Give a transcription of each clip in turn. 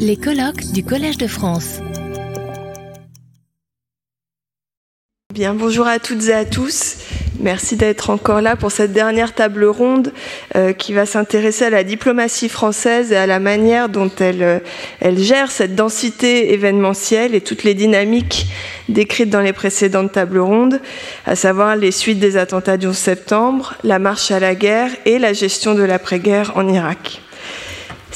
Les colloques du Collège de France. Bien, bonjour à toutes et à tous. Merci d'être encore là pour cette dernière table ronde euh, qui va s'intéresser à la diplomatie française et à la manière dont elle, euh, elle gère cette densité événementielle et toutes les dynamiques décrites dans les précédentes tables rondes, à savoir les suites des attentats du 11 septembre, la marche à la guerre et la gestion de l'après-guerre en Irak.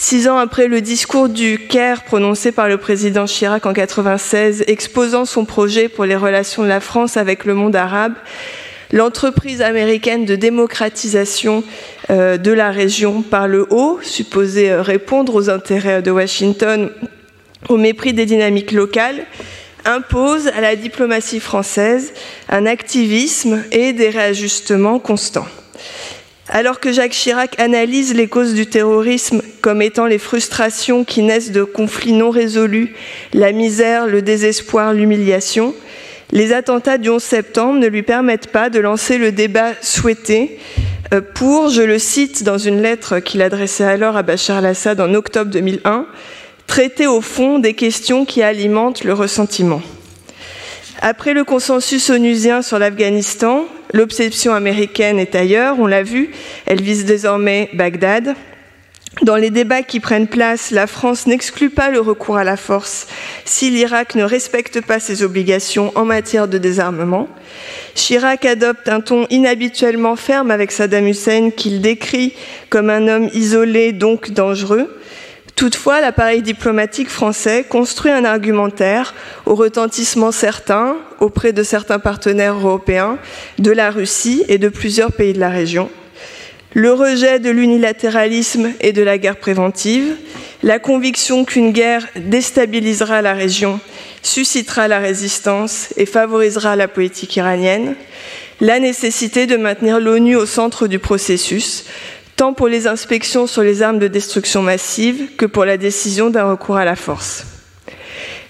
Six ans après le discours du Caire prononcé par le président Chirac en 96, exposant son projet pour les relations de la France avec le monde arabe, l'entreprise américaine de démocratisation euh, de la région par le haut, supposée euh, répondre aux intérêts de Washington au mépris des dynamiques locales, impose à la diplomatie française un activisme et des réajustements constants. Alors que Jacques Chirac analyse les causes du terrorisme comme étant les frustrations qui naissent de conflits non résolus, la misère, le désespoir, l'humiliation, les attentats du 11 septembre ne lui permettent pas de lancer le débat souhaité euh, pour, je le cite dans une lettre qu'il adressait alors à Bachar al-Assad en octobre 2001, traiter au fond des questions qui alimentent le ressentiment. Après le consensus onusien sur l'Afghanistan, l'obsession américaine est ailleurs, on l'a vu, elle vise désormais Bagdad. Dans les débats qui prennent place, la France n'exclut pas le recours à la force si l'Irak ne respecte pas ses obligations en matière de désarmement. Chirac adopte un ton inhabituellement ferme avec Saddam Hussein qu'il décrit comme un homme isolé, donc dangereux. Toutefois, l'appareil diplomatique français construit un argumentaire au retentissement certain auprès de certains partenaires européens, de la Russie et de plusieurs pays de la région. Le rejet de l'unilatéralisme et de la guerre préventive, la conviction qu'une guerre déstabilisera la région, suscitera la résistance et favorisera la politique iranienne, la nécessité de maintenir l'ONU au centre du processus, tant pour les inspections sur les armes de destruction massive que pour la décision d'un recours à la force.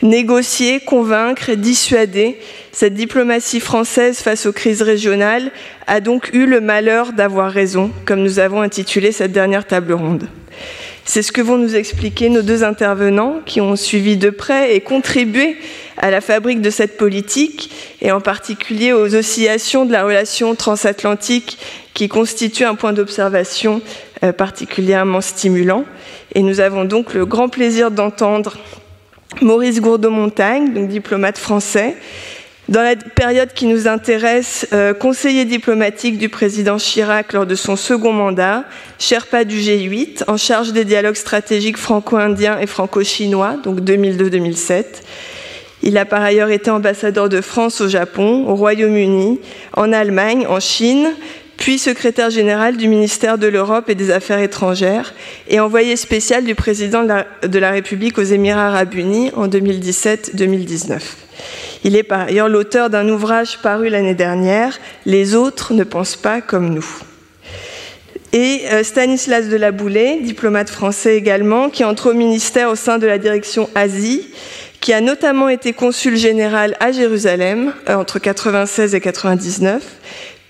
Négocier, convaincre, dissuader, cette diplomatie française face aux crises régionales a donc eu le malheur d'avoir raison, comme nous avons intitulé cette dernière table ronde. C'est ce que vont nous expliquer nos deux intervenants qui ont suivi de près et contribué à la fabrique de cette politique et en particulier aux oscillations de la relation transatlantique qui constitue un point d'observation euh, particulièrement stimulant. Et nous avons donc le grand plaisir d'entendre Maurice Gourdeau-Montagne, diplomate français, dans la période qui nous intéresse, euh, conseiller diplomatique du président Chirac lors de son second mandat, Sherpa du G8, en charge des dialogues stratégiques franco-indiens et franco-chinois, donc 2002-2007. Il a par ailleurs été ambassadeur de France au Japon, au Royaume-Uni, en Allemagne, en Chine, puis secrétaire général du ministère de l'Europe et des Affaires étrangères et envoyé spécial du président de la, République aux Émirats arabes unis en 2017-2019. Il est par ailleurs l'auteur d'un ouvrage paru l'année dernière, Les autres ne pensent pas comme nous. Et euh, Stanislas de la Boulée, diplomate français également, qui entre au ministère au sein de la direction Asie, qui a notamment été consul général à Jérusalem euh, entre 96 et 99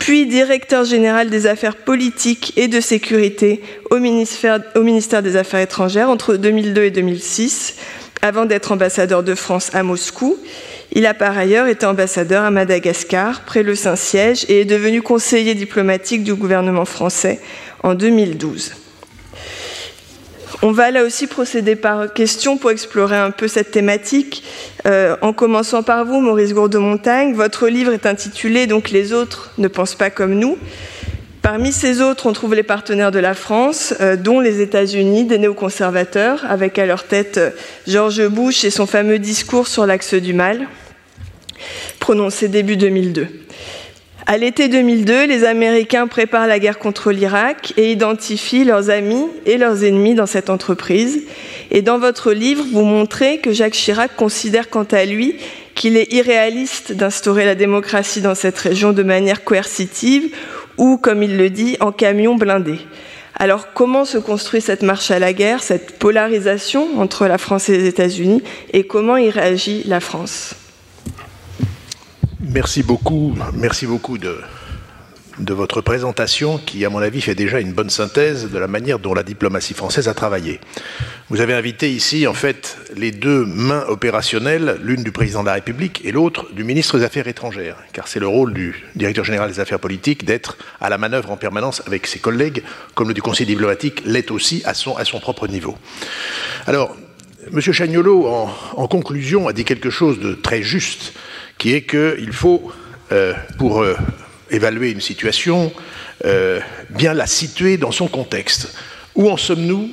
puis directeur général des affaires politiques et de sécurité au ministère, des Affaires étrangères entre 2002 et 2006, avant d'être ambassadeur de France à Moscou. Il a par ailleurs été ambassadeur à Madagascar, près le Saint-Siège, et est devenu conseiller diplomatique du gouvernement français en 2012. On va là aussi procéder par question pour explorer un peu cette thématique. Euh, en commençant par vous, Maurice Gourde-Montagne, votre livre est intitulé donc Les autres ne pensent pas comme nous. Parmi ces autres, on trouve les partenaires de la France, euh, dont les États-Unis, des néoconservateurs, avec à leur tête euh, George Bush et son fameux discours sur l'axe du mal, prononcé début 2002. À l'été 2002, les Américains préparent la guerre contre l'Irak et identifient leurs amis et leurs ennemis dans cette entreprise. Et dans votre livre, vous montrez que Jacques Chirac considère quant à lui qu'il est irréaliste d'instaurer la démocratie dans cette région de manière coercitive ou, comme il le dit, en camion blindé. Alors comment se construit cette marche à la guerre, cette polarisation entre la France et les États-Unis, et comment y réagit la France? Merci beaucoup, merci beaucoup de votre présentation qui, à mon avis, fait déjà une bonne synthèse de la manière dont la diplomatie française a travaillé. Vous avez invité ici, en fait, les deux mains opérationnelles, l'une du président de la République et l'autre du ministre des Affaires étrangères, car c'est le rôle du directeur général des affaires politiques d'être à la manœuvre en permanence avec ses collègues, comme le du Conseil diplomatique l'est aussi à son, à son propre niveau. Alors, M. Chagnolo, en, conclusion, a dit quelque chose de très juste, qui est qu'il faut, euh, pour euh, évaluer une situation, euh, bien la situer dans son contexte. Où en sommes-nous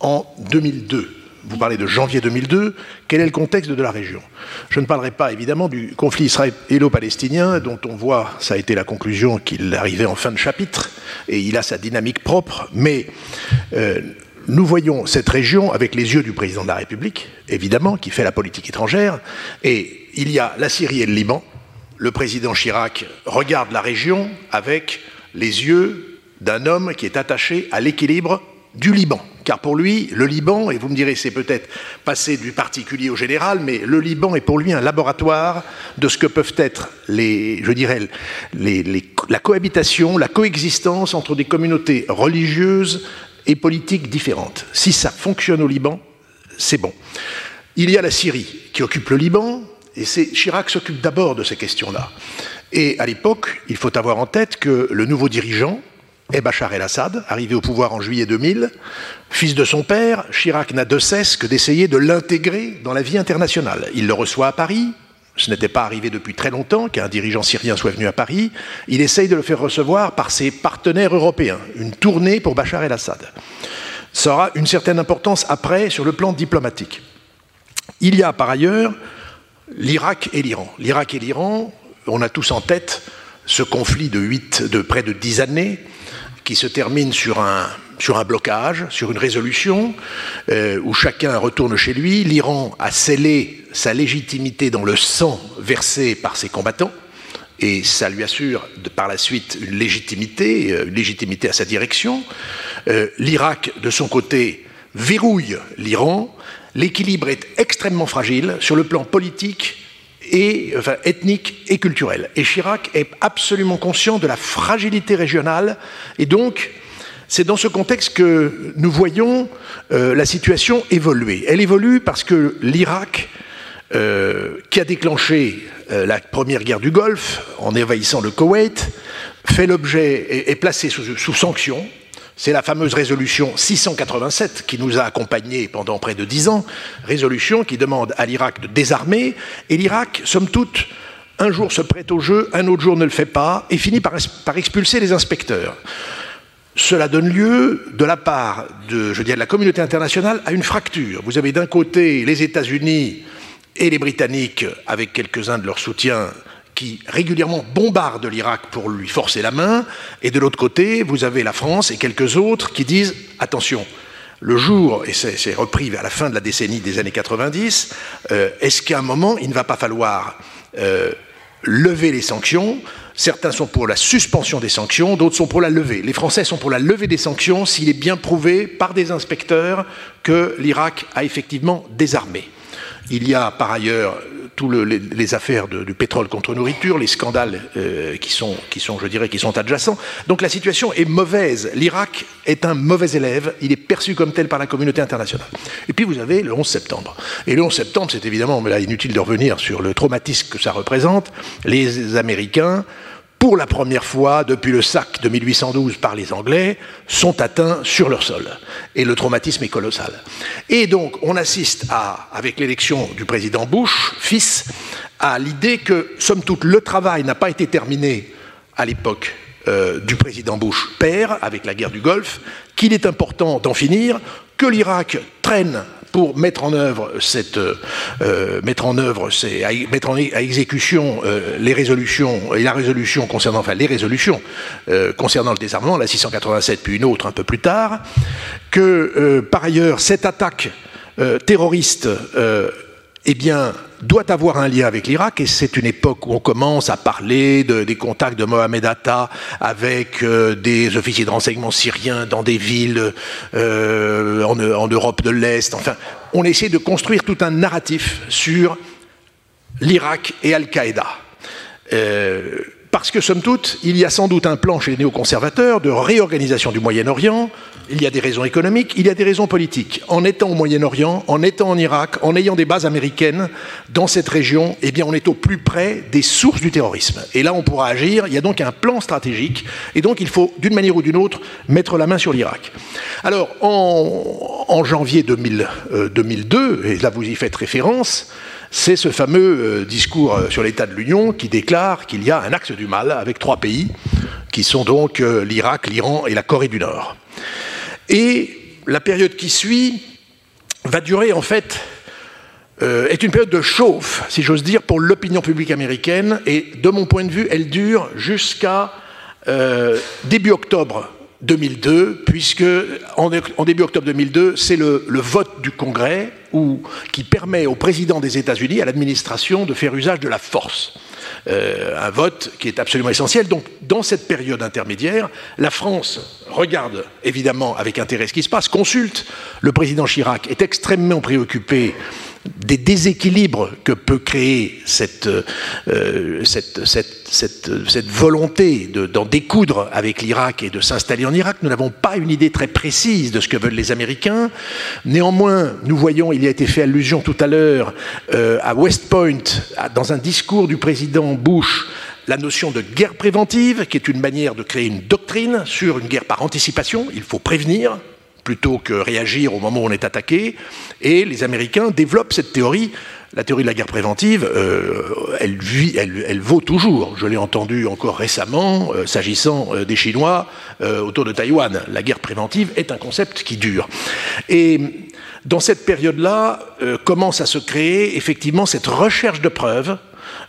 en 2002 vous parlez de janvier 2002, quel est le contexte de la région? Je ne parlerai pas évidemment du conflit israélo-palestinien, dont on voit, ça a été la conclusion, qu'il arrivait en fin de chapitre, et il a sa dynamique propre, mais nous voyons cette région avec les yeux du président de la République, évidemment, qui fait la politique étrangère, et il y a la Syrie et le Liban, le président Chirac regarde la région avec les yeux d'un homme qui est attaché à l'équilibre du Liban. Car pour lui, le Liban, et vous me direz c'est peut-être passé du particulier au général, mais le Liban est pour lui un laboratoire de ce que peuvent être les, je dirais, la cohabitation, la coexistence entre des communautés religieuses et politiques différentes. Si ça fonctionne au Liban, c'est bon. Il y a la Syrie qui occupe le Liban, et Chirac s'occupe d'abord de ces questions-là. Et à l'époque, il faut avoir en tête que le nouveau dirigeant est Bachar el-Assad, arrivé au pouvoir en juillet 2000. Fils de son père, Chirac n'a de cesse que d'essayer de l'intégrer dans la vie internationale. Il le reçoit à Paris. Ce n'était pas arrivé depuis très longtemps qu'un dirigeant syrien soit venu à Paris. Il essaye de le faire recevoir par ses partenaires européens. Une tournée pour Bachar el-Assad. Ça aura une certaine importance après sur le plan diplomatique. Il y a par ailleurs l'Irak et l'Iran. L'Irak et l'Iran, on a tous en tête ce conflit de, 8, de près de 10 années qui se termine sur un, blocage, sur une résolution euh, où chacun retourne chez lui. L'Iran a scellé sa légitimité dans le sang versé par ses combattants et ça lui assure par la suite une légitimité, euh, une légitimité à sa direction. Euh, L'Irak, de son côté, verrouille l'Iran l'équilibre est extrêmement fragile sur le plan politique ethnique et culturel. Et Chirac est absolument conscient de la fragilité régionale et donc c'est dans ce contexte que nous voyons euh, la situation évoluer. Elle évolue parce que l'Irak, euh, qui a déclenché euh, la première guerre du Golfe en envahissant le Koweït, fait l'objet, est, placé sous, sous sanctions c'est la fameuse résolution 687 qui nous a accompagnés pendant près de dix ans, résolution qui demande à l'Irak de désarmer, et l'Irak, somme toute, un jour se prête au jeu, un autre jour ne le fait pas, et finit par, expulser les inspecteurs. Cela donne lieu, de la part de, je de la communauté internationale, à une fracture. Vous avez d'un côté les États-Unis et les Britanniques, avec quelques-uns de leurs soutiens, qui régulièrement bombarde l'Irak pour lui forcer la main, et de l'autre côté, vous avez la France et quelques autres qui disent attention, le jour, et c'est repris vers la fin de la décennie des années 90, euh, est-ce qu'à un moment, il ne va pas falloir euh, lever les sanctions? Certains sont pour la suspension des sanctions, d'autres sont pour la levée. Les Français sont pour la levée des sanctions s'il est bien prouvé par des inspecteurs que l'Irak a effectivement désarmé. Il y a par ailleurs toutes les, affaires du pétrole contre nourriture, les scandales euh, qui, sont, je dirais, qui sont adjacents. Donc la situation est mauvaise. L'Irak est un mauvais élève. Il est perçu comme tel par la communauté internationale. Et puis vous avez le 11 septembre. Et le 11 septembre, c'est évidemment, mais là, inutile de revenir sur le traumatisme que ça représente. Les Américains pour la première fois depuis le sac de 1812 par les Anglais, sont atteints sur leur sol. Et le traumatisme est colossal. Et donc, on assiste à, avec l'élection du président Bush, fils, à l'idée que, somme toute, le travail n'a pas été terminé à l'époque euh, du président Bush père, avec la guerre du Golfe, qu'il est important d'en finir, que l'Irak traîne pour mettre en œuvre cette, euh, mettre en œuvre, ces, à, mettre en, exécution euh, les résolutions et la résolution concernant, enfin les résolutions euh, concernant le désarmement, la 687 puis une autre un peu plus tard, que par ailleurs cette attaque terroriste eh bien, doit avoir un lien avec l'Irak, et c'est une époque où on commence à parler des contacts de Mohamed Atta avec euh, des officiers de renseignement syriens dans des villes euh, en, Europe de l'Est. Enfin, on essaie de construire tout un narratif sur l'Irak et Al-Qaïda. Euh, parce que, somme toute, il y a sans doute un plan chez les néoconservateurs de réorganisation du Moyen-Orient. Il y a des raisons économiques, il y a des raisons politiques. En étant au Moyen-Orient, en étant en Irak, en ayant des bases américaines dans cette région, eh bien, on est au plus près des sources du terrorisme. Et là, on pourra agir. Il y a donc un plan stratégique. Et donc, il faut, d'une manière ou d'une autre, mettre la main sur l'Irak. Alors, en, janvier 2002, euh, et là, vous y faites référence, c'est ce fameux euh, discours euh, sur l'état de l'Union qui déclare qu'il y a un axe du mal avec trois pays, qui sont donc l'Irak, l'Iran et la Corée du Nord. Et la période qui suit va durer en fait est une période de chauffe, si j'ose dire, pour l'opinion publique américaine. Et de mon point de vue, elle dure jusqu'à début octobre 2002, puisque en, début octobre 2002, c'est le, vote du Congrès qui permet au président des États-Unis, à l'administration, de faire usage de la force. Euh, un vote qui est absolument essentiel. Donc, dans cette période intermédiaire, la France regarde évidemment avec intérêt ce qui se passe, consulte. Le président Chirac est extrêmement préoccupé des déséquilibres que peut créer cette, euh, volonté d'en découdre avec l'Irak et de s'installer en Irak. Nous n'avons pas une idée très précise de ce que veulent les Américains. Néanmoins, nous voyons, il y a été fait allusion tout à l'heure euh, à West Point, dans un discours du président Bush, la notion de guerre préventive, qui est une manière de créer une doctrine sur une guerre par anticipation. Il faut prévenir, plutôt que réagir au moment où on est attaqué. Et les Américains développent cette théorie. La théorie de la guerre préventive, euh, elle, elle, vaut toujours. Je l'ai entendu encore récemment, euh, s'agissant euh, des Chinois autour de Taïwan. La guerre préventive est un concept qui dure. Et dans cette période-là, commence à se créer effectivement cette recherche de preuves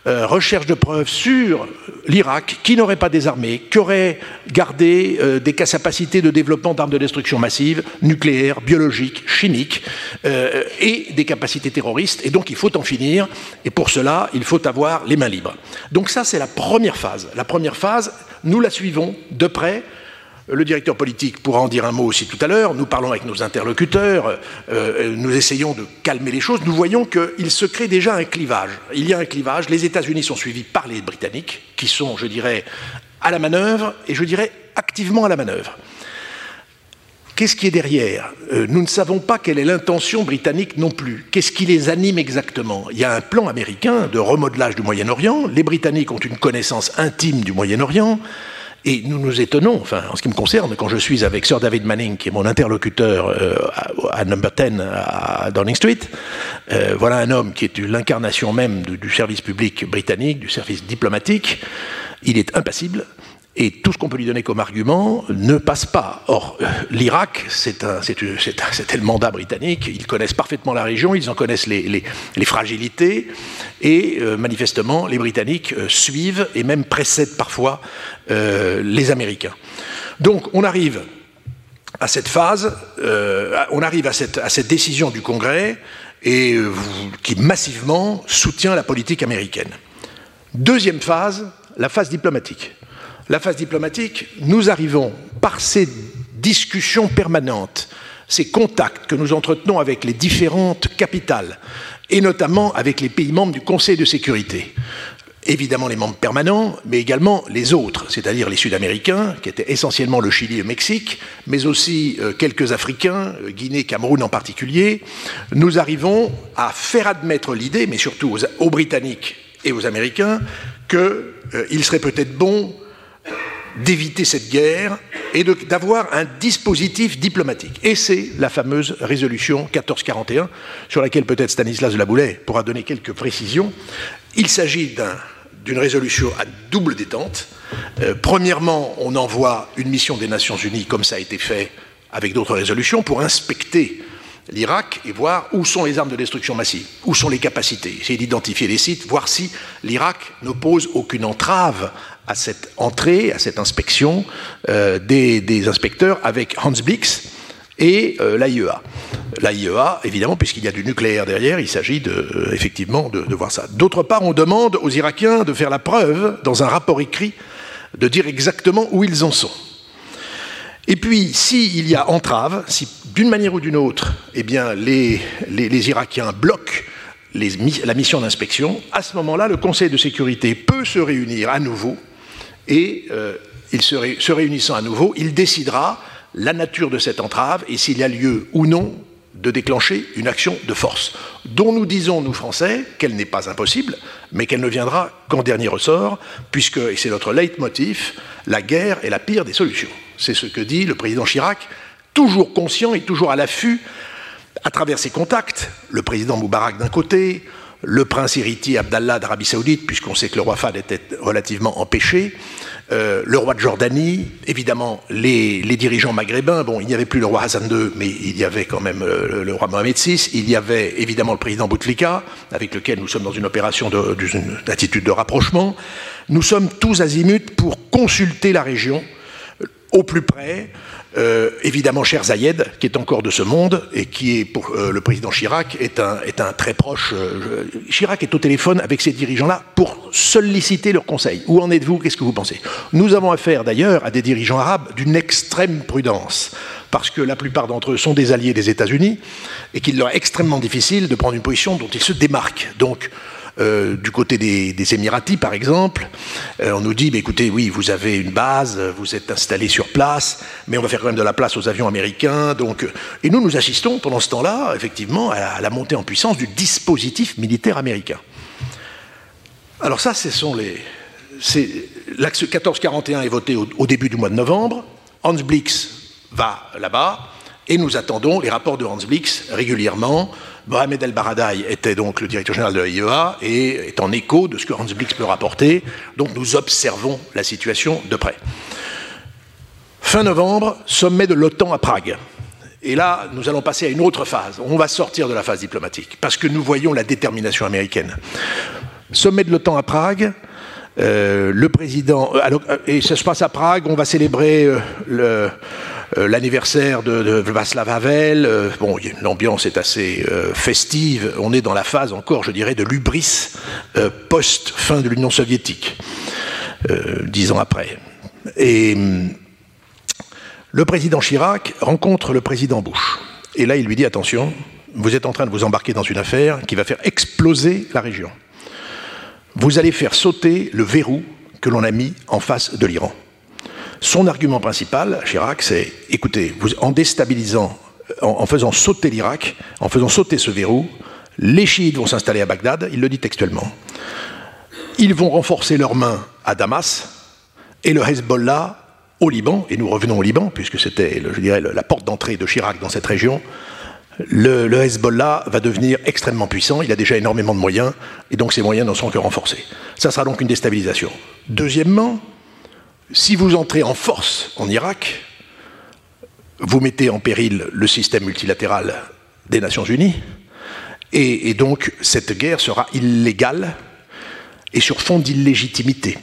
euh, recherche de preuves sur l'Irak qui n'aurait pas désarmé, qui aurait gardé euh, des capacités de développement d'armes de destruction massive, nucléaires, biologiques, chimiques, euh, et des capacités terroristes. Et donc il faut en finir. Et pour cela, il faut avoir les mains libres. Donc ça, c'est la première phase. La première phase, nous la suivons de près le directeur politique pourra en dire un mot aussi tout à l'heure. Nous parlons avec nos interlocuteurs, euh, nous essayons de calmer les choses. Nous voyons qu'il se crée déjà un clivage. Il y a un clivage. Les États-Unis sont suivis par les Britanniques, qui sont, je dirais, à la manœuvre, et je dirais activement à la manœuvre. Qu'est-ce qui est derrière? Euh, Nous ne savons pas quelle est l'intention britannique non plus. Qu'est-ce qui les anime exactement? Il y a un plan américain de remodelage du Moyen-Orient. Les Britanniques ont une connaissance intime du Moyen-Orient. Et nous nous étonnons, enfin, en ce qui me concerne, quand je suis avec Sir David Manning, qui est mon interlocuteur euh, à, Number 10 à Downing Street, euh, voilà un homme qui est l'incarnation même du, service public britannique, du service diplomatique. Il est impassible et tout ce qu'on peut lui donner comme argument ne passe pas. Or, euh, l'Irak, c'était le mandat britannique, ils connaissent parfaitement la région, ils en connaissent les, fragilités, et euh, manifestement, les Britanniques euh, suivent et même précèdent parfois les Américains. Donc, on arrive à cette phase, on arrive à cette, décision du Congrès qui massivement soutient la politique américaine. Deuxième phase, la phase diplomatique la phase diplomatique, nous arrivons par ces discussions permanentes, ces contacts que nous entretenons avec les différentes capitales, et notamment avec les pays membres du Conseil de sécurité. Évidemment les membres permanents, mais également les autres, c'est-à-dire les Sud-Américains, qui étaient essentiellement le Chili et le Mexique, mais aussi euh, quelques Africains, euh, Guinée, Cameroun en particulier. Nous arrivons à faire admettre l'idée, mais surtout aux, Britanniques et aux Américains, qu'il euh, serait peut-être bon d'éviter cette guerre et d'avoir un dispositif diplomatique. Et c'est la fameuse résolution 1441, sur laquelle peut-être Stanislas de la pourra donner quelques précisions. Il s'agit d'une résolution à double détente. Euh, premièrement, on envoie une mission des Nations Unies, comme ça a été fait avec d'autres résolutions, pour inspecter l'Irak et voir où sont les armes de destruction massive, où sont les capacités, essayer d'identifier les sites, voir si l'Irak n'oppose aucune entrave à cette entrée, à cette inspection euh, des, inspecteurs avec Hans Blix et euh, l'AIEA. L'AIEA, évidemment, puisqu'il y a du nucléaire derrière, il s'agit euh, effectivement de, voir ça. D'autre part, on demande aux Irakiens de faire la preuve, dans un rapport écrit, de dire exactement où ils en sont. Et puis, s'il y a entrave, si d'une manière ou d'une autre, eh bien, les, Irakiens bloquent la mission d'inspection, à ce moment-là, le Conseil de sécurité peut se réunir à nouveau et il se, se réunissant à nouveau, il décidera la nature de cette entrave et s'il y a lieu ou non de déclencher une action de force, dont nous disons, nous Français, qu'elle n'est pas impossible, mais qu'elle ne viendra qu'en dernier ressort, puisque, et c'est notre leitmotiv, la guerre est la pire des solutions. C'est ce que dit le président Chirac, toujours conscient et toujours à l'affût, à travers ses contacts, le président Moubarak d'un côté, le prince héritier Abdallah d'Arabie Saoudite, puisqu'on sait que le roi Fahd était relativement empêché, euh, le roi de Jordanie, évidemment les, dirigeants maghrébins. Bon, il n'y avait plus le roi Hassan II, mais il y avait quand même euh, le, roi Mohamed VI. Il y avait évidemment le président Bouteflika, avec lequel nous sommes dans une opération d'attitude de, de rapprochement. Nous sommes tous azimuts pour consulter la région au plus près, euh, évidemment, cher Zayed, qui est encore de ce monde et qui est pour euh, le président Chirac, est un, est un très proche. Euh, Chirac est au téléphone avec ces dirigeants-là pour solliciter leurs conseils. Où en êtes-vous? Qu'est-ce que vous pensez? Nous avons affaire d'ailleurs à des dirigeants arabes d'une extrême prudence, parce que la plupart d'entre eux sont des alliés des États-Unis et qu'il leur est extrêmement difficile de prendre une position dont ils se démarquent. Donc, euh, du côté des, Émiratis, par exemple, euh, on nous dit, écoutez, oui, vous avez une base, vous êtes installé sur place, mais on va faire quand même de la place aux avions américains. Donc, et nous, nous assistons pendant ce temps-là, effectivement, à la, montée en puissance du dispositif militaire américain. Alors ça, ce sont les... L'axe 1441 est voté au, début du mois de novembre. Hans Blix va là-bas et nous attendons les rapports de Hans Blix régulièrement Mohamed El Baradei était donc le directeur général de l'AIEA et est en écho de ce que Hans Blix peut rapporter. Donc nous observons la situation de près. Fin novembre, sommet de l'OTAN à Prague. Et là, nous allons passer à une autre phase. On va sortir de la phase diplomatique parce que nous voyons la détermination américaine. Sommet de l'OTAN à Prague. Euh, le président, euh, euh, et ça se passe à Prague, on va célébrer le, l'anniversaire de, de, Václav Havel. Euh, bon, l'ambiance est assez euh, festive. On est dans la phase encore, je dirais, de l'ubris post-fin de l'Union soviétique, dix ans après. Et hum, le président Chirac rencontre le président Bush. Et là, il lui dit attention, vous êtes en train de vous embarquer dans une affaire qui va faire exploser la région. Vous allez faire sauter le verrou que l'on a mis en face de l'Iran. Son argument principal, Chirac, c'est écoutez, en déstabilisant, en, faisant sauter l'Irak, en faisant sauter ce verrou, les chiites vont s'installer à Bagdad, il le dit textuellement. Ils vont renforcer leurs mains à Damas et le Hezbollah au Liban, et nous revenons au Liban, puisque c'était, je dirais, la porte d'entrée de Chirac dans cette région. Le, le, Hezbollah va devenir extrêmement puissant, il a déjà énormément de moyens, et donc ces moyens n'en sont que renforcés. Ça sera donc une déstabilisation. Deuxièmement, si vous entrez en force en Irak, vous mettez en péril le système multilatéral des Nations Unies, et, donc cette guerre sera illégale et sur fond d'illégitimité.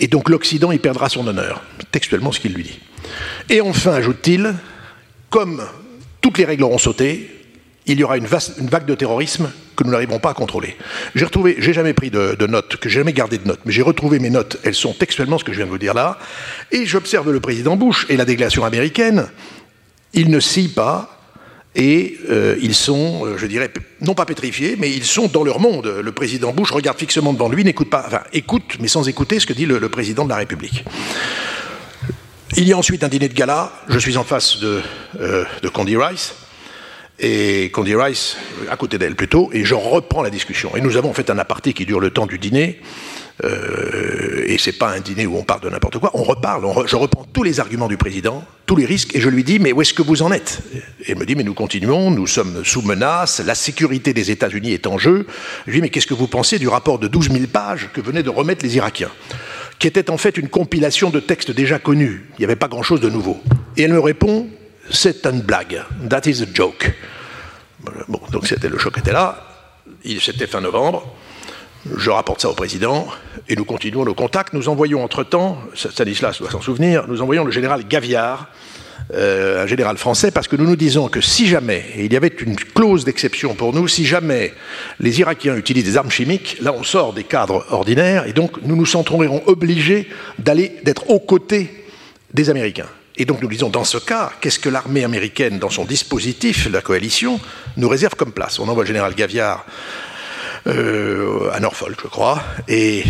Et donc l'Occident y perdra son honneur, textuellement ce qu'il lui dit. Et enfin, ajoute-t-il, comme toutes les règles auront sauté, il y aura une, vague de terrorisme que nous n'arriverons pas à contrôler. J'ai retrouvé, j'ai jamais pris de, notes, que j'ai jamais gardé de notes, mais j'ai retrouvé mes notes, elles sont textuellement ce que je viens de vous dire là, et j'observe le président Bush et la délégation américaine, ils ne scient pas, et euh, ils sont, euh, je dirais, non pas pétrifiés, mais ils sont dans leur monde. Le président Bush regarde fixement devant lui, n'écoute pas, enfin écoute, mais sans écouter ce que dit le, président de la République. Il y a ensuite un dîner de gala, je suis en face de, euh, de Condi Rice, et Condi Rice à côté d'elle plutôt, et je reprends la discussion. Et nous avons fait un aparté qui dure le temps du dîner, euh, et c'est pas un dîner où on parle de n'importe quoi, on reparle, je reprends tous les arguments du président, tous les risques, et je lui dis, mais où est-ce que vous en êtes? Et il me dit, mais nous continuons, nous sommes sous menace, la sécurité des États-Unis est en jeu. Je lui dis, mais qu'est-ce que vous pensez du rapport de 12 000 pages que venaient de remettre les Irakiens? Qui était en fait une compilation de textes déjà connus. Il n'y avait pas grand-chose de nouveau. Et elle me répond, c'est une blague. That is a joke. Bon, donc c'était le choc était là. C'était fin novembre. Je rapporte ça au président et nous continuons nos contacts. Nous envoyons entre-temps, Stanislas doit s'en souvenir, nous envoyons le général Gaviard, euh, un général français, parce que nous nous disons que si jamais, et il y avait une clause d'exception pour nous, si jamais les Irakiens utilisent des armes chimiques, là on sort des cadres ordinaires et donc nous nous sentirons obligés d'aller, d'être aux côtés des Américains. Et donc nous disons, dans ce cas, qu'est-ce que l'armée américaine, dans son dispositif, la coalition, nous réserve comme place? On envoie le général Gaviard euh, à Norfolk, je crois, et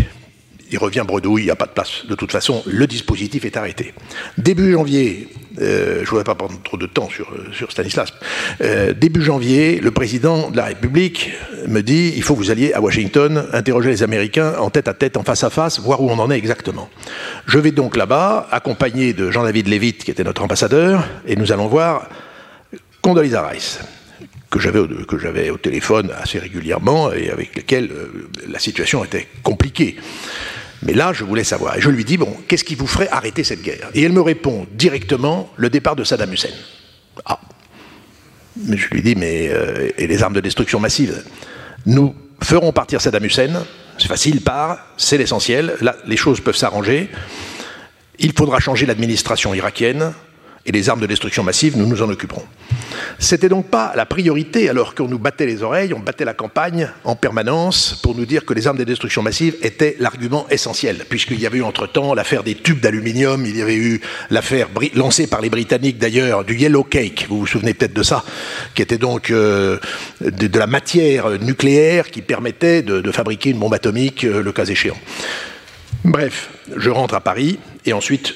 il revient bredouille, il n'y a pas de place. De toute façon, le dispositif est arrêté. Début janvier, euh, je ne voudrais pas prendre trop de temps sur, euh, Stanislas, euh, début janvier, le président de la République me dit il faut que vous alliez à Washington interroger les Américains en tête à tête, en face à face, voir où on en est exactement. Je vais donc là-bas, accompagné de Jean-David Lévite, qui était notre ambassadeur, et nous allons voir Condoleezza Rice que j'avais au téléphone assez régulièrement et avec lesquels la situation était compliquée. Mais là, je voulais savoir. Et je lui dis, bon, qu'est-ce qui vous ferait arrêter cette guerre? Et elle me répond directement, le départ de Saddam Hussein. Ah. Mais je lui dis, mais euh, et les armes de destruction massive? Nous ferons partir Saddam Hussein. C'est facile, part, c'est l'essentiel. Là, les choses peuvent s'arranger. Il faudra changer l'administration irakienne et les armes de destruction massive, nous nous en occuperons. C'était donc pas la priorité alors qu'on nous battait les oreilles, on battait la campagne en permanence pour nous dire que les armes de destruction massive étaient l'argument essentiel, puisqu'il y avait eu entre-temps l'affaire des tubes d'aluminium, il y avait eu l'affaire lancée par les Britanniques d'ailleurs du Yellow Cake, vous vous souvenez peut-être de ça, qui était donc euh, de, la matière nucléaire qui permettait de, fabriquer une bombe atomique euh, le cas échéant. Bref, je rentre à Paris et ensuite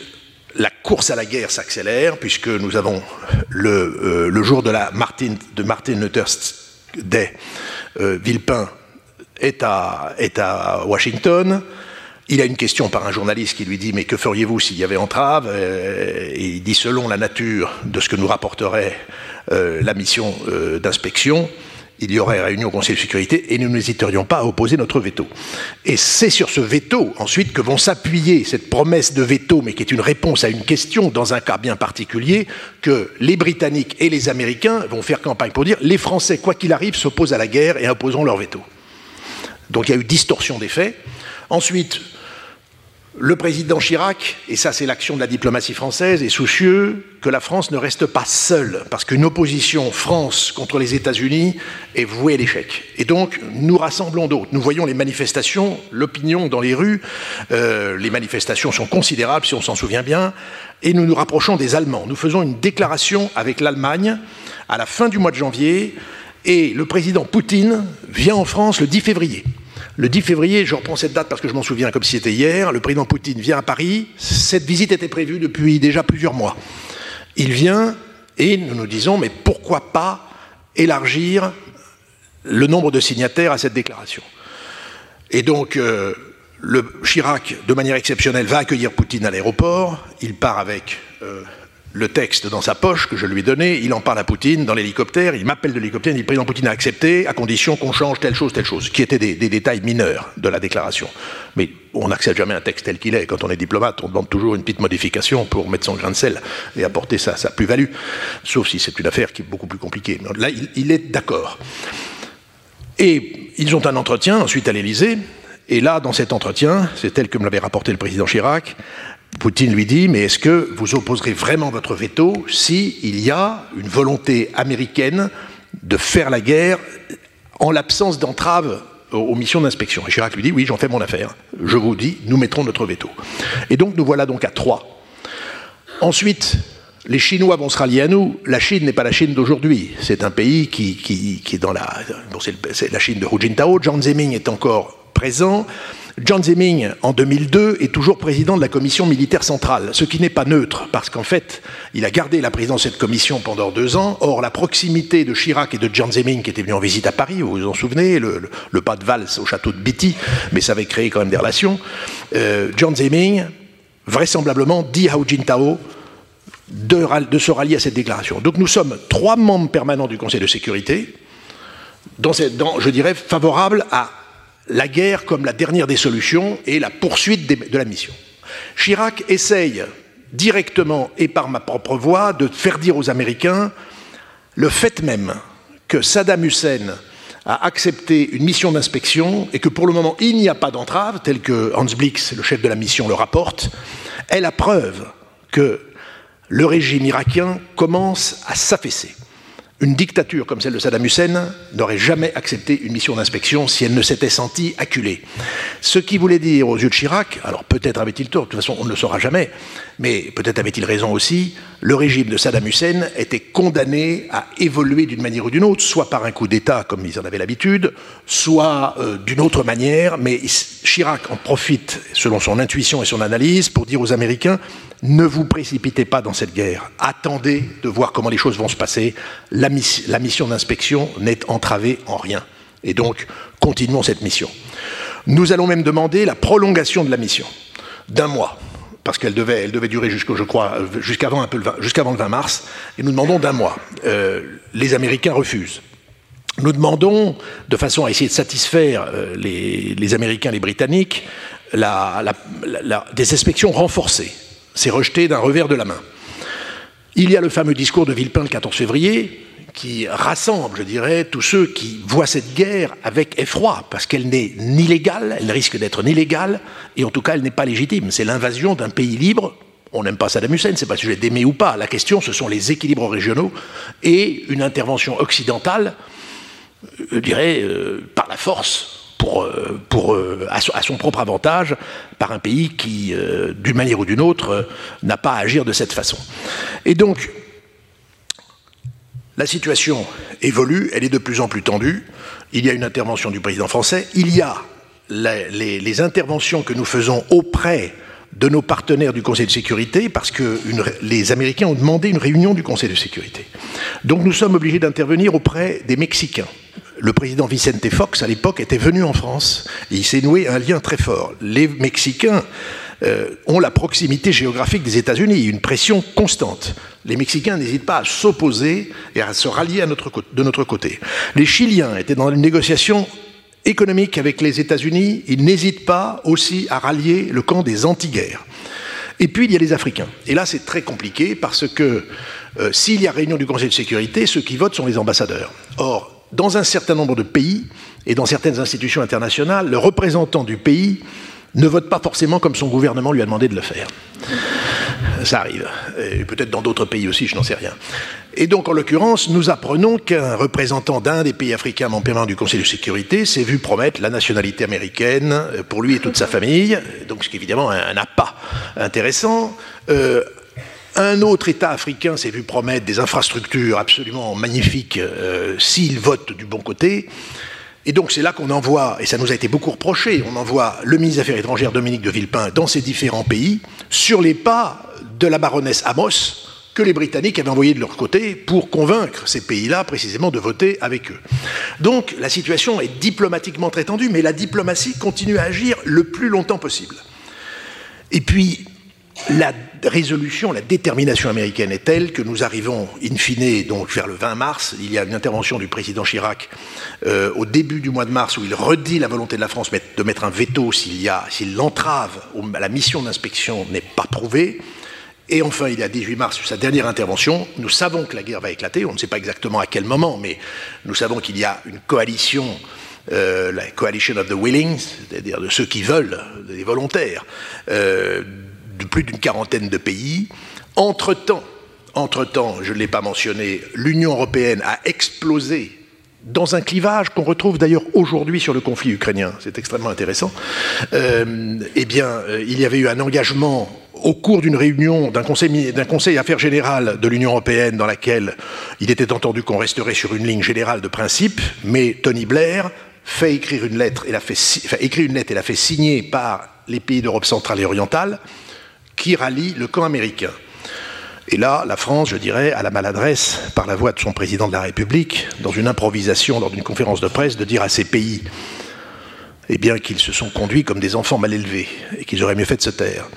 la course à la guerre s'accélère, puisque nous avons le, euh, jour de la Martin, de Martin Luther Day, euh, Villepin est à, Washington. Il a une question par un journaliste qui lui dit Mais que feriez-vous s'il y avait entrave? Euh, il dit Selon la nature de ce que nous rapporterait la mission d'inspection, il y aurait réunion au Conseil de sécurité et nous n'hésiterions pas à opposer notre veto. Et c'est sur ce veto ensuite que vont s'appuyer cette promesse de veto, mais qui est une réponse à une question dans un cas bien particulier, que les Britanniques et les Américains vont faire campagne pour dire les Français, quoi qu'il arrive, s'opposent à la guerre et imposeront leur veto. Donc il y a eu distorsion des faits. Ensuite, le président Chirac, et ça c'est l'action de la diplomatie française, est soucieux que la France ne reste pas seule, parce qu'une opposition France contre les États-Unis est vouée à l'échec. Et donc nous rassemblons d'autres. Nous voyons les manifestations, l'opinion dans les rues, euh, les manifestations sont considérables si on s'en souvient bien, et nous nous rapprochons des Allemands. Nous faisons une déclaration avec l'Allemagne à la fin du mois de janvier, et le président Poutine vient en France le 10 février. Le 10 février, je reprends cette date parce que je m'en souviens comme si c'était hier, le président Poutine vient à Paris. Cette visite était prévue depuis déjà plusieurs mois. Il vient et nous nous disons, mais pourquoi pas élargir le nombre de signataires à cette déclaration? Et donc, euh, le Chirac, de manière exceptionnelle, va accueillir Poutine à l'aéroport. Il part avec euh, le texte dans sa poche que je lui ai donné, il en parle à Poutine dans l'hélicoptère, il m'appelle de l'hélicoptère, il dit le président Poutine a accepté à condition qu'on change telle chose, telle chose, qui étaient des, détails mineurs de la déclaration. Mais on n'accepte jamais un texte tel qu'il est. Quand on est diplomate, on demande toujours une petite modification pour mettre son grain de sel et apporter sa, plus-value, sauf si c'est une affaire qui est beaucoup plus compliquée. Là, il, il est d'accord. Et ils ont un entretien ensuite à l'Élysée, et là, dans cet entretien, c'est tel que me l'avait rapporté le président Chirac, Poutine lui dit, mais est-ce que vous opposerez vraiment votre veto s'il il y a une volonté américaine de faire la guerre en l'absence d'entrave aux missions d'inspection? Et Chirac lui dit, oui, j'en fais mon affaire. Je vous dis, nous mettrons notre veto. Et donc nous voilà donc à trois. Ensuite, les Chinois vont se rallier à nous. La Chine n'est pas la Chine d'aujourd'hui. C'est un pays qui, est dans la... C'est la Chine de Hu Jintao. Jiang Zemin est encore présent. John Zeming, en 2002, est toujours président de la commission militaire centrale, ce qui n'est pas neutre, parce qu'en fait, il a gardé la présidence de cette commission pendant deux ans. Or, la proximité de Chirac et de John Zeming, qui était venu en visite à Paris, vous vous en souvenez, le, pas de valse au château de Bitty, mais ça avait créé quand même des relations. Euh, John Zeming, vraisemblablement, dit à Hu Jintao de, se rallier à cette déclaration. Donc nous sommes trois membres permanents du Conseil de sécurité, dans, je dirais, favorables à la guerre comme la dernière des solutions et la poursuite de la mission. Chirac essaye directement et par ma propre voix de faire dire aux Américains le fait même que Saddam Hussein a accepté une mission d'inspection et que pour le moment il n'y a pas d'entrave, tel que Hans Blix, le chef de la mission, le rapporte, est la preuve que le régime irakien commence à s'affaisser. Une dictature comme celle de Saddam Hussein n'aurait jamais accepté une mission d'inspection si elle ne s'était sentie acculée. Ce qui voulait dire aux yeux de Chirac, alors peut-être avait-il tort, de toute façon on ne le saura jamais, mais peut-être avait-il raison aussi, le régime de Saddam Hussein était condamné à évoluer d'une manière ou d'une autre, soit par un coup d'État comme ils en avaient l'habitude, soit euh, d'une autre manière, mais Chirac en profite, selon son intuition et son analyse, pour dire aux Américains ne vous précipitez pas dans cette guerre. Attendez de voir comment les choses vont se passer. Mission d'inspection n'est entravée en rien. Et donc, continuons cette mission. Nous allons même demander la prolongation de la mission d'un mois, parce qu'elle devait, durer jusqu'au, jusqu'avant, le 20, jusqu'avant le 20 mars, et nous demandons d'un mois. Euh, les Américains refusent. Nous demandons, de façon à essayer de satisfaire euh, les, Américains, les Britanniques, la, la, des inspections renforcées c'est rejeté d'un revers de la main. Il y a le fameux discours de Villepin le 14 février, qui rassemble, je dirais, tous ceux qui voient cette guerre avec effroi, parce qu'elle n'est ni légale, elle risque d'être ni légale, et en tout cas, elle n'est pas légitime. C'est l'invasion d'un pays libre. On n'aime pas Saddam Hussein, c'est pas sujet d'aimer ou pas. La question, ce sont les équilibres régionaux et une intervention occidentale, je dirais, euh, par la force, pour, euh, pour, euh, à, son propre avantage par un pays qui, euh, d'une manière ou d'une autre, n'a pas à agir de cette façon. Et donc, la situation évolue, elle est de plus en plus tendue. Il y a une intervention du président français, il y a les, interventions que nous faisons auprès de nos partenaires du Conseil de sécurité, parce que les Américains ont demandé une réunion du Conseil de sécurité. Donc nous sommes obligés d'intervenir auprès des Mexicains le président Vicente Fox, à l'époque, était venu en France et il s'est noué un lien très fort. Les Mexicains euh, ont la proximité géographique des États-Unis, une pression constante. Les Mexicains n'hésitent pas à s'opposer et à se rallier de notre côté. Les Chiliens étaient dans une négociation économique avec les États-Unis, ils n'hésitent pas aussi à rallier le camp des anti-guerres. Et puis il y a les Africains. Et là c'est très compliqué parce que euh, s'il y a réunion du Conseil de sécurité, ceux qui votent sont les ambassadeurs. Or, dans un certain nombre de pays et dans certaines institutions internationales, le représentant du pays ne vote pas forcément comme son gouvernement lui a demandé de le faire. Ça arrive. Peut-être dans d'autres pays aussi, je n'en sais rien. Et donc, en l'occurrence, nous apprenons qu'un représentant d'un des pays africains membres du Conseil de sécurité s'est vu promettre la nationalité américaine pour lui et toute sa famille, donc ce qui évidemment un, pas intéressant. Euh, un autre État africain s'est vu promettre des infrastructures absolument magnifiques euh, s'il vote du bon côté. Et donc c'est là qu'on envoie, et ça nous a été beaucoup reproché, on envoie le ministre des Affaires étrangères Dominique de Villepin dans ces différents pays sur les pas de la baronesse Amos que les Britanniques avaient envoyé de leur côté pour convaincre ces pays-là précisément de voter avec eux. Donc la situation est diplomatiquement très tendue, mais la diplomatie continue à agir le plus longtemps possible. Et puis, la résolution, la détermination américaine est telle que nous arrivons, in fine, donc vers le 20 mars. Il y a une intervention du président Chirac euh, au début du mois de mars où il redit la volonté de la France de mettre un veto s'il y a, s'il l'entrave la mission d'inspection n'est pas prouvée. Et enfin, il y a 18 mars, sa dernière intervention. Nous savons que la guerre va éclater. On ne sait pas exactement à quel moment, mais nous savons qu'il y a une coalition euh, la coalition of the willing, c'est-à-dire de ceux qui veulent, des volontaires, euh, de plus d'une quarantaine de pays. Entre-temps, entre-temps, je ne l'ai pas mentionné, l'Union européenne a explosé dans un clivage qu'on retrouve d'ailleurs aujourd'hui sur le conflit ukrainien, c'est extrêmement intéressant, euh, eh bien, euh, il y avait eu un engagement au cours d'une réunion d'un conseil, d'un affaires générales de l'Union européenne dans laquelle il était entendu qu'on resterait sur une ligne générale de principe, mais Tony Blair fait écrire une lettre et la fait, fait écrire une lettre et la fait signer par les pays d'Europe centrale et orientale, qui rallie le camp américain. Et là, la France, je dirais, a la maladresse, par la voix de son président de la République, dans une improvisation lors d'une conférence de presse, de dire à ces pays eh bien, qu'ils se sont conduits comme des enfants mal élevés et qu'ils auraient mieux fait de se taire.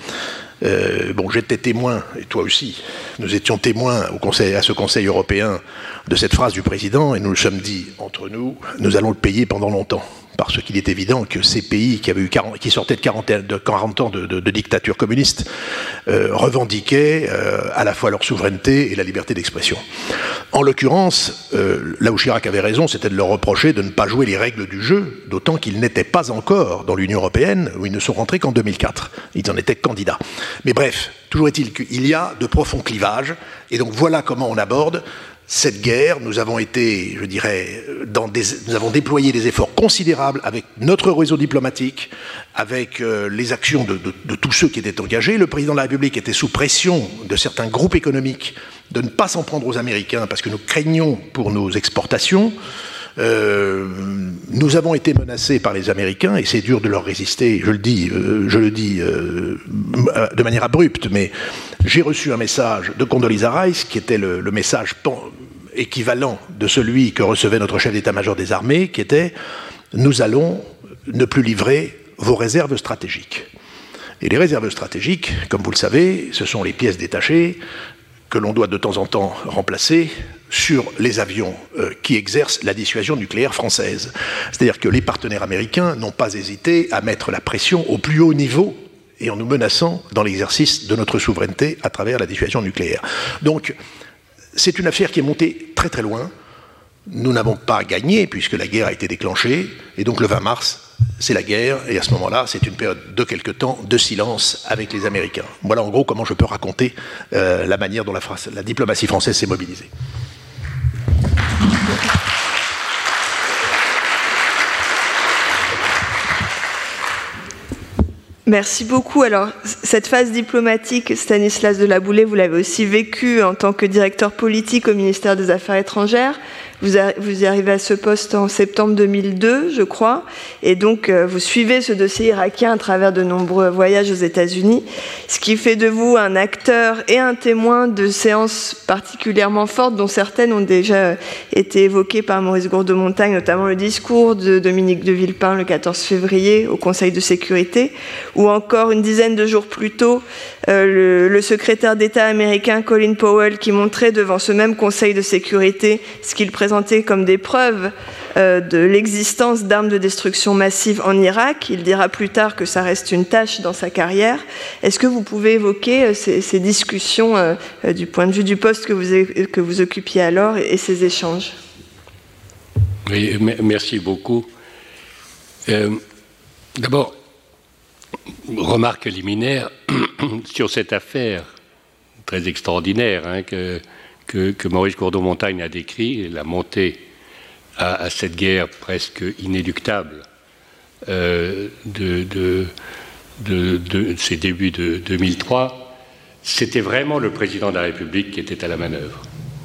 Euh, bon, j'étais témoin, et toi aussi, nous étions témoins au conseil, à ce Conseil européen de cette phrase du président, et nous nous sommes dit, entre nous, nous allons le payer pendant longtemps parce qu'il est évident que ces pays qui, avaient eu 40, qui sortaient de 40, de 40 ans de, dictature communiste euh, revendiquaient euh, à la fois leur souveraineté et la liberté d'expression. En l'occurrence, euh, là où Chirac avait raison, c'était de leur reprocher de ne pas jouer les règles du jeu, d'autant qu'ils n'étaient pas encore dans l'Union européenne, où ils ne sont rentrés qu'en 2004. Ils en étaient candidats. Mais bref, toujours est-il qu'il y a de profonds clivages, et donc voilà comment on aborde cette guerre, nous avons été, je dirais, dans des, nous avons déployé des efforts considérables avec notre réseau diplomatique, avec euh, les actions de, tous ceux qui étaient engagés. Le président de la République était sous pression de certains groupes économiques de ne pas s'en prendre aux Américains parce que nous craignons pour nos exportations. Euh, nous avons été menacés par les Américains et c'est dur de leur résister. Je le dis, euh, je le dis euh, de manière abrupte, mais j'ai reçu un message de Condoleezza Rice qui était le, le message équivalent de celui que recevait notre chef d'état-major des armées, qui était nous allons ne plus livrer vos réserves stratégiques. Et les réserves stratégiques, comme vous le savez, ce sont les pièces détachées que l'on doit de temps en temps remplacer sur les avions euh, qui exercent la dissuasion nucléaire française. C'est-à-dire que les partenaires américains n'ont pas hésité à mettre la pression au plus haut niveau et en nous menaçant dans l'exercice de notre souveraineté à travers la dissuasion nucléaire. Donc, c'est une affaire qui est montée très très loin. Nous n'avons pas gagné puisque la guerre a été déclenchée, et donc le 20 mars, c'est la guerre, et à ce moment-là, c'est une période de quelque temps de silence avec les Américains. Voilà en gros comment je peux raconter euh, la manière dont la, la diplomatie française s'est mobilisée. Merci beaucoup. Alors, cette phase diplomatique, Stanislas de la Boulay, vous l'avez aussi vécue en tant que directeur politique au ministère des Affaires étrangères. Vous, arrivez à ce poste en septembre 2002, je crois, et donc euh, vous suivez ce dossier irakien à travers de nombreux voyages aux États-Unis, ce qui fait de vous un acteur et un témoin de séances particulièrement fortes, dont certaines ont déjà été évoquées par Maurice Gourdemontagne, notamment le discours de Dominique de Villepin le 14 février au Conseil de sécurité, ou encore une dizaine de jours plus tôt, euh, le, le secrétaire d'État américain Colin Powell qui montrait devant ce même Conseil de sécurité ce qu'il comme des preuves euh, de l'existence d'armes de destruction massive en Irak. Il dira plus tard que ça reste une tâche dans sa carrière. Est-ce que vous pouvez évoquer euh, ces, discussions euh, du point de vue du poste que vous, que vous occupiez alors et, ces échanges? Oui, merci beaucoup. D'abord, remarque liminaire sur cette affaire très extraordinaire hein, que que, Maurice Gourdeau-Montagne a décrit, la montée à, cette guerre presque inéluctable euh, de, ces débuts de 2003, c'était vraiment le président de la République qui était à la manœuvre.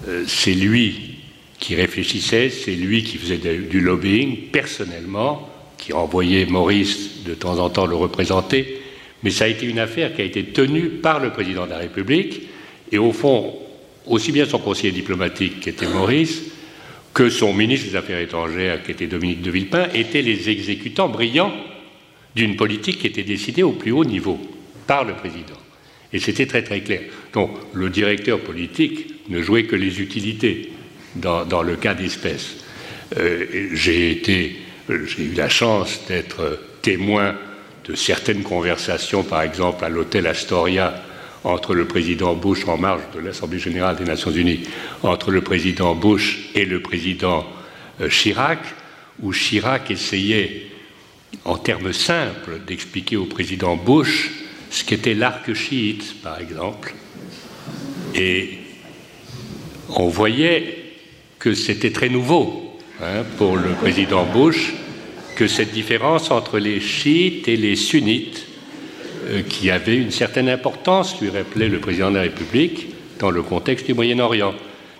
Euh, c'est lui qui réfléchissait, c'est lui qui faisait du lobbying personnellement, qui envoyait Maurice de temps en temps le représenter, mais ça a été une affaire qui a été tenue par le président de la République, et au fond, aussi bien son conseiller diplomatique, qui était Maurice, que son ministre des Affaires étrangères, qui était Dominique de Villepin, étaient les exécutants brillants d'une politique qui était décidée au plus haut niveau par le président. Et c'était très très clair. Donc le directeur politique ne jouait que les utilités dans, le cas d'espèce. Euh, j'ai eu la chance d'être témoin de certaines conversations, par exemple à l'hôtel Astoria entre le président Bush en marge de l'Assemblée générale des Nations unies, entre le président Bush et le président euh, Chirac, où Chirac essayait, en termes simples, d'expliquer au président Bush ce qu'était l'arc chiite, par exemple. Et on voyait que c'était très nouveau hein, pour le président Bush que cette différence entre les chiites et les sunnites qui avait une certaine importance, lui rappelait le président de la République, dans le contexte du Moyen-Orient.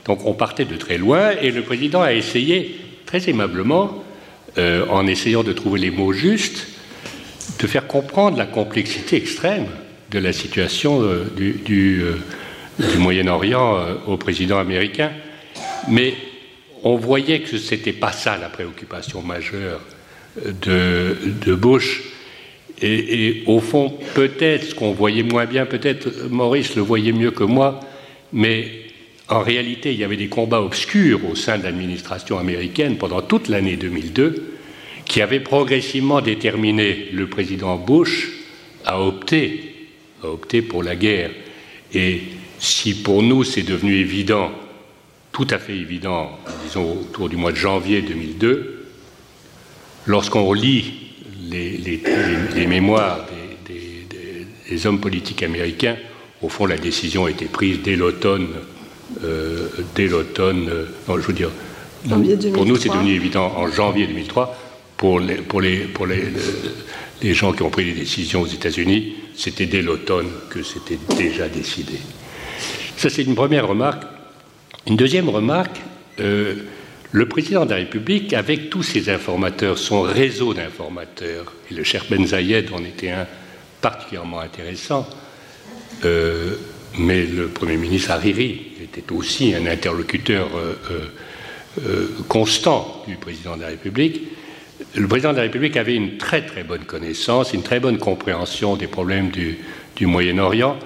Donc on partait de très loin et le président a essayé, très aimablement, euh, en essayant de trouver les mots justes, de faire comprendre la complexité extrême de la situation euh, du, du, Moyen-Orient au président américain. Mais on voyait que ce n'était pas ça la préoccupation majeure de, de Bush et, au fond, peut-être ce qu'on voyait moins bien, peut-être Maurice le voyait mieux que moi, mais en réalité, il y avait des combats obscurs au sein de l'administration américaine pendant toute l'année 2002 qui avaient progressivement déterminé le président Bush à opter, à opter pour la guerre. Et si pour nous c'est devenu évident, tout à fait évident, disons autour du mois de janvier 2002, lorsqu'on lit les, mémoires des, hommes politiques américains, au fond, la décision a été prise dès l'automne dès l'automne, non, je veux dire, pour nous c'est devenu évident en janvier 2003, pour les, pour les, pour les, les gens qui ont pris les décisions aux États-Unis, c'était dès l'automne que c'était déjà décidé. Ça, c'est une première remarque. Une deuxième remarque, euh, le président de la République, avec tous ses informateurs, son réseau d'informateurs, et le cher Ben Zayed en était un particulièrement intéressant, euh, mais le Premier ministre Hariri était aussi un interlocuteur euh, constant du président de la République, le président de la République avait une très très bonne connaissance, une très bonne compréhension des problèmes du, Moyen-Orient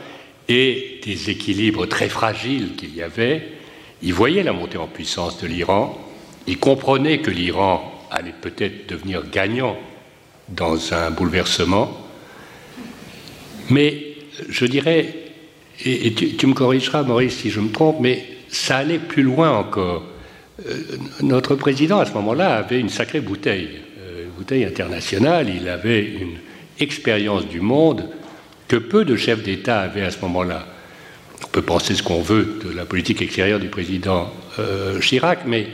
et des équilibres très fragiles qu'il y avait. Il voyait la montée en puissance de l'Iran, il comprenait que l'Iran allait peut-être devenir gagnant dans un bouleversement, mais je dirais, et, tu, me corrigeras Maurice si je me trompe, mais ça allait plus loin encore. Euh, notre président à ce moment-là avait une sacrée bouteille bouteille internationale, il avait une expérience du monde que peu de chefs d'État avaient à ce moment-là. On peut penser ce qu'on veut de la politique extérieure du président euh, Chirac, mais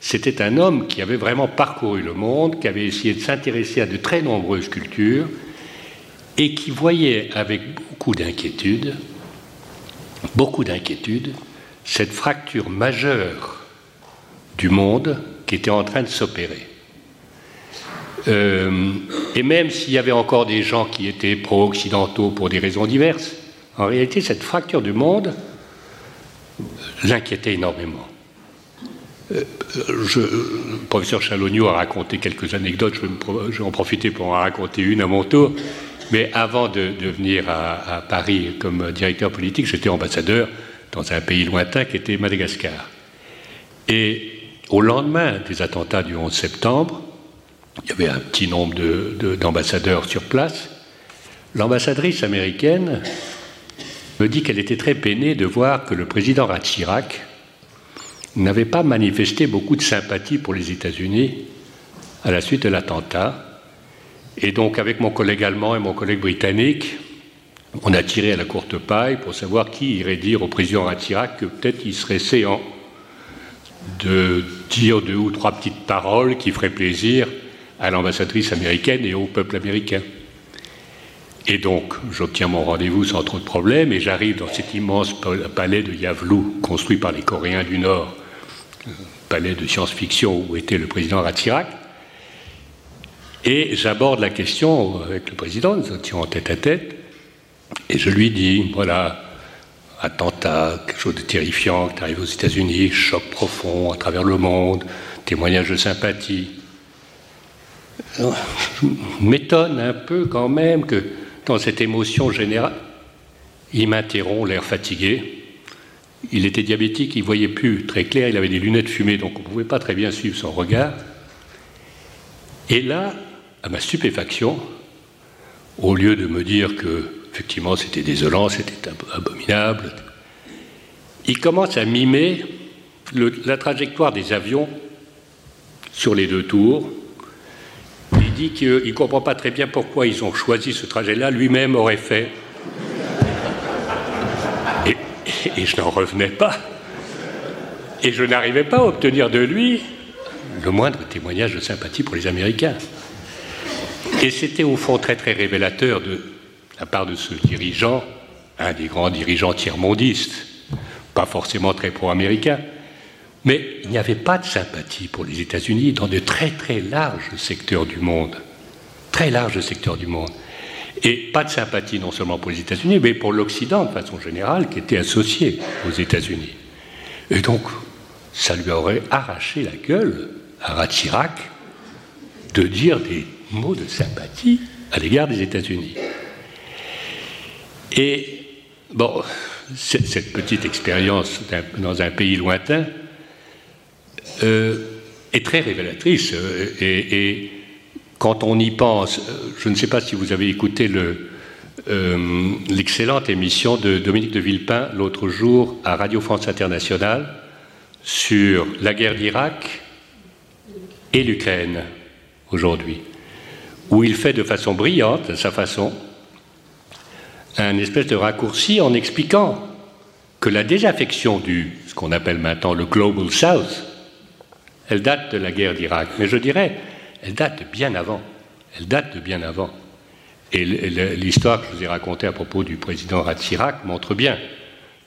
c'était un homme qui avait vraiment parcouru le monde, qui avait essayé de s'intéresser à de très nombreuses cultures et qui voyait avec beaucoup d'inquiétude, beaucoup d'inquiétude, cette fracture majeure du monde qui était en train de s'opérer. Euh, et même s'il y avait encore des gens qui étaient pro-occidentaux pour des raisons diverses, en réalité, cette fracture du monde l'inquiétait énormément. Euh, le professeur Chalogno a raconté quelques anecdotes, je vais, en profiter pour en raconter une à mon tour. Mais avant de, venir à, Paris comme directeur politique, j'étais ambassadeur dans un pays lointain qui était Madagascar. Et au lendemain des attentats du 11 septembre, il y avait un petit nombre d'ambassadeurs sur place. L'ambassadrice américaine me dit qu'elle était très peinée de voir que le président Ratchirac n'avait pas manifesté beaucoup de sympathie pour les États-Unis à la suite de l'attentat. Et donc, avec mon collègue allemand et mon collègue britannique, on a tiré à la courte paille pour savoir qui irait dire au président Ratchirac que peut-être il serait séant de dire deux ou trois petites paroles qui feraient plaisir à l'ambassadrice américaine et au peuple américain. Et donc, j'obtiens mon rendez-vous sans trop de problèmes et j'arrive dans cet immense palais de Yavlou, construit par les Coréens du Nord, palais de science-fiction où était le président Ratsirak. Et j'aborde la question avec le président, nous étions en tête à tête, et je lui dis voilà, attentat, quelque chose de terrifiant qui arrive aux États-Unis, choc profond à travers le monde, témoignage de sympathie je m'étonne un peu quand même que dans cette émotion générale, il m'interrompt, l'air fatigué. Il était diabétique, il voyait plus très clair, il avait des lunettes fumées, donc on ne pouvait pas très bien suivre son regard. Et là, à ma stupéfaction, au lieu de me dire que effectivement c'était désolant, c'était abominable, il commence à mimer la trajectoire des avions sur les deux tours, dit qu'il ne comprend pas très bien pourquoi ils ont choisi ce trajet-là, lui-même aurait fait. Et, et je n'en revenais pas. Et je n'arrivais pas à obtenir de lui le moindre témoignage de sympathie pour les Américains. Et c'était au fond très très révélateur de la part de ce dirigeant, un des grands dirigeants tiers-mondistes, pas forcément très pro-américain, mais il n'y avait pas de sympathie pour les États-Unis dans de très très larges secteurs du monde. Très larges secteurs du monde. Et pas de sympathie non seulement pour les États-Unis, mais pour l'Occident de façon générale, qui était associé aux États-Unis. Et donc, ça lui aurait arraché la gueule à Ratchirac de dire des mots de sympathie à l'égard des États-Unis. Et, bon, cette petite expérience dans un pays lointain, est très révélatrice. Euh, et, quand on y pense, euh, je ne sais pas si vous avez écouté l'excellente émission de Dominique de Villepin l'autre jour à Radio France Internationale sur la guerre d'Irak et l'Ukraine aujourd'hui, où il fait de façon brillante, à sa façon, un espèce de raccourci en expliquant que la désaffection du, ce qu'on appelle maintenant le Global South, elle date de la guerre d'Irak. Mais je dirais, elle date bien avant. Elle date de bien avant. Et l'histoire que je vous ai racontée à propos du président Ratsirak montre bien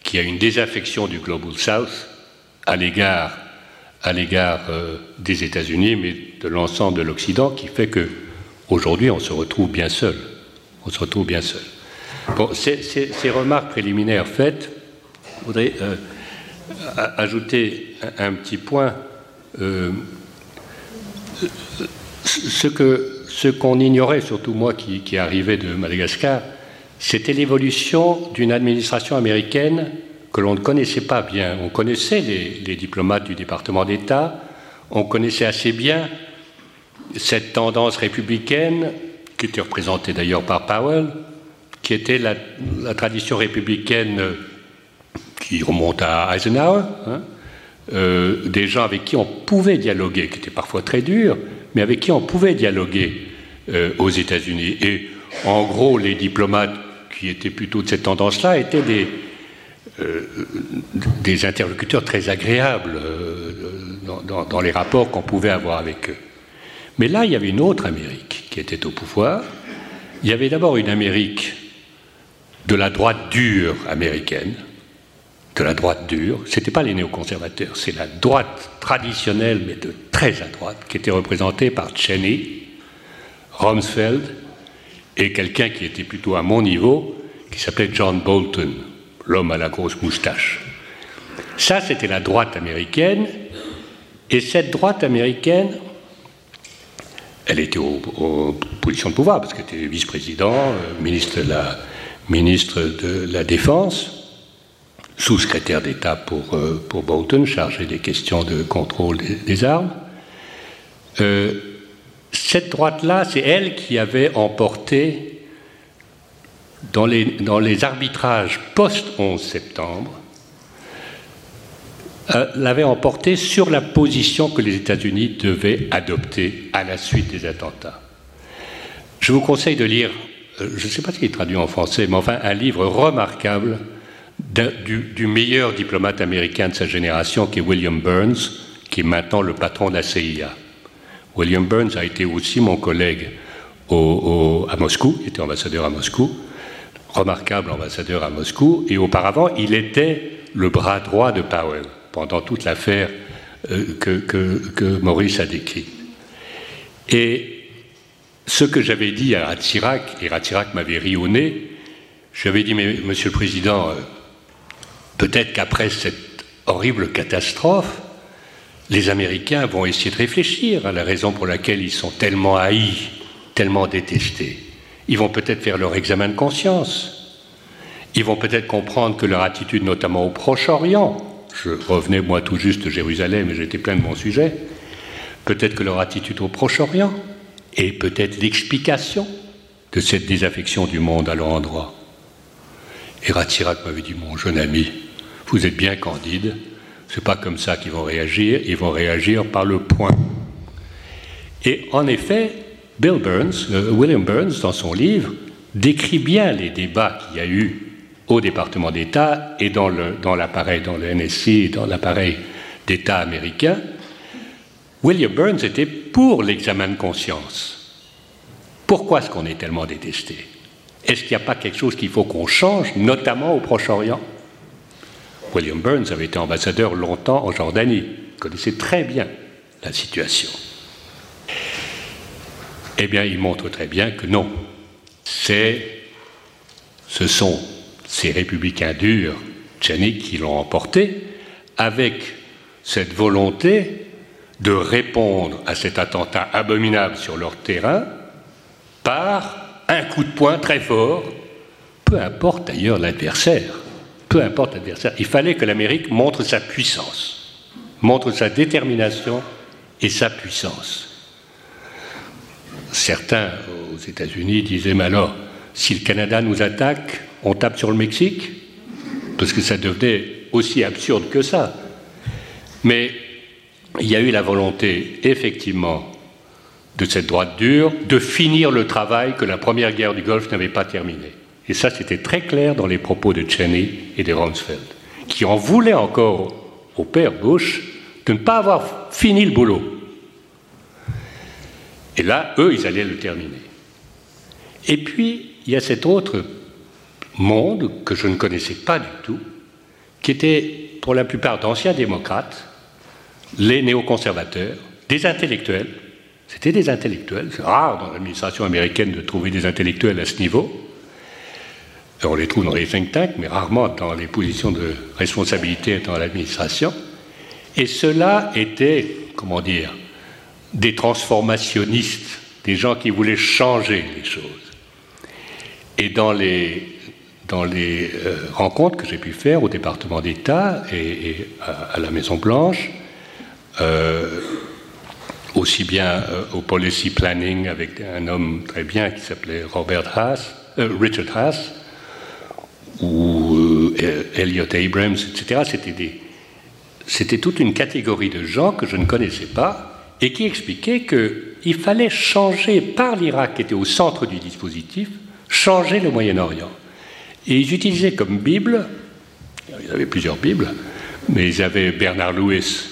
qu'il y a une désaffection du Global South à l'égard euh, des États-Unis, mais de l'ensemble de l'Occident, qui fait que aujourd'hui on se retrouve bien seul. On se retrouve bien seul. Bon, ces, ces, remarques préliminaires faites, je voudrais euh, ajouter un, petit point. Euh, ce que ce qu'on ignorait, surtout moi qui, arrivais de Madagascar, c'était l'évolution d'une administration américaine que l'on ne connaissait pas bien. On connaissait les, diplomates du département d'État, on connaissait assez bien cette tendance républicaine, qui était représentée d'ailleurs par Powell, qui était la, tradition républicaine qui remonte à Eisenhower, hein, euh, des gens avec qui on pouvait dialoguer, qui étaient parfois très durs, mais avec qui on pouvait dialoguer euh, aux États-Unis. Et en gros, les diplomates qui étaient plutôt de cette tendance-là étaient des, euh, interlocuteurs très agréables dans, les rapports qu'on pouvait avoir avec eux. Mais là, il y avait une autre Amérique qui était au pouvoir. Il y avait d'abord une Amérique de la droite dure américaine, de la droite dure. Ce n'était pas les néoconservateurs, c'est la droite traditionnelle, mais de très à droite, qui était représentée par Cheney, Rumsfeld et quelqu'un qui était plutôt à mon niveau, qui s'appelait John Bolton l'homme à la grosse moustache. Ça, c'était la droite américaine. Et cette droite américaine, elle était aux, positions de pouvoir, parce qu'elle était vice-président, euh, ministre, de la, ministre de la Défense, sous-secrétaire d'État pour, euh, pour Bolton, chargé des questions de contrôle des, armes. Euh, cette droite-là, c'est elle qui avait emporté dans les, arbitrages post-11 septembre, euh, l'avait emporté sur la position que les États-Unis devaient adopter à la suite des attentats. Je vous conseille de lire, euh, je ne sais pas ce qui est traduit en français, mais enfin un livre remarquable du, meilleur diplomate américain de sa génération, qui est William Burns, qui est maintenant le patron de la CIA. William Burns a été aussi mon collègue à Moscou, il était ambassadeur à Moscou remarquable ambassadeur à Moscou, et auparavant, il était le bras droit de Powell pendant toute l'affaire euh, que, Maurice a décrite. Et ce que j'avais dit à Ratsirak, et Ratsirak m'avait ri au nez, j'avais dit, mais Monsieur le Président, euh, peut-être qu'après cette horrible catastrophe, les Américains vont essayer de réfléchir à la raison pour laquelle ils sont tellement haïs, tellement détestés. Ils vont peut-être faire leur examen de conscience. Ils vont peut-être comprendre que leur attitude, notamment au Proche-Orient, je revenais moi tout juste de Jérusalem et j'étais plein de mon sujet, peut-être que leur attitude au Proche-Orient est peut-être l'explication de cette désaffection du monde à leur endroit. Et Ratsirak m'avait dit, mon jeune ami, vous êtes bien candide, c'est pas comme ça qu'ils vont réagir, ils vont réagir par le point. Et en effet, Bill Burns, euh, William Burns, dans son livre, décrit bien les débats qu'il y a eu au département d'État et dans l'appareil, dans, dans le NSC, dans l'appareil d'État américain. William Burns était pour l'examen de conscience. Pourquoi est-ce qu'on est tellement détesté? Est-ce qu'il n'y a pas quelque chose qu'il faut qu'on change, notamment au Proche-Orient? William Burns avait été ambassadeur longtemps en Jordanie, connaissait très bien la situation. Eh bien, il montre très bien que non. C'est, ce sont ces républicains durs, tchaniques, qui l'ont emporté, avec cette volonté de répondre à cet attentat abominable sur leur terrain par un coup de poing très fort, peu importe d'ailleurs l'adversaire, peu importe l'adversaire. Il fallait que l'Amérique montre sa puissance, montre sa détermination et sa puissance certains aux États-Unis disaient Mais alors, si le Canada nous attaque, on tape sur le Mexique? Parce que ça devenait aussi absurde que ça. Mais il y a eu la volonté, effectivement, de cette droite dure, de finir le travail que la première guerre du Golfe n'avait pas terminé. Et ça, c'était très clair dans les propos de Cheney et de Rumsfeld, qui en voulait encore au père Bush de ne pas avoir fini le boulot. Et là, eux, ils allaient le terminer. Et puis, il y a cet autre monde que je ne connaissais pas du tout, qui était pour la plupart d'anciens démocrates, les néoconservateurs, des intellectuels. C'était des intellectuels. C'est rare dans l'administration américaine de trouver des intellectuels à ce niveau. On les trouve dans les think tanks, mais rarement dans les positions de responsabilité dans l'administration. Et cela était, comment dire, des transformationnistes, des gens qui voulaient changer les choses. Et dans les, dans les euh, rencontres que j'ai pu faire au département d'État et, à, la Maison-Blanche, euh, aussi bien euh, au policy planning avec un homme très bien qui s'appelait Robert Haas, Richard Haas, ou Elliot Abrams, etc. C'était des, c'était toute une catégorie de gens que je ne connaissais pas et qui expliquaient qu'il fallait changer par l'Irak qui était au centre du dispositif, changer le Moyen-Orient. Et ils utilisaient comme Bible, ils avaient plusieurs Bibles, mais ils avaient Bernard Lewis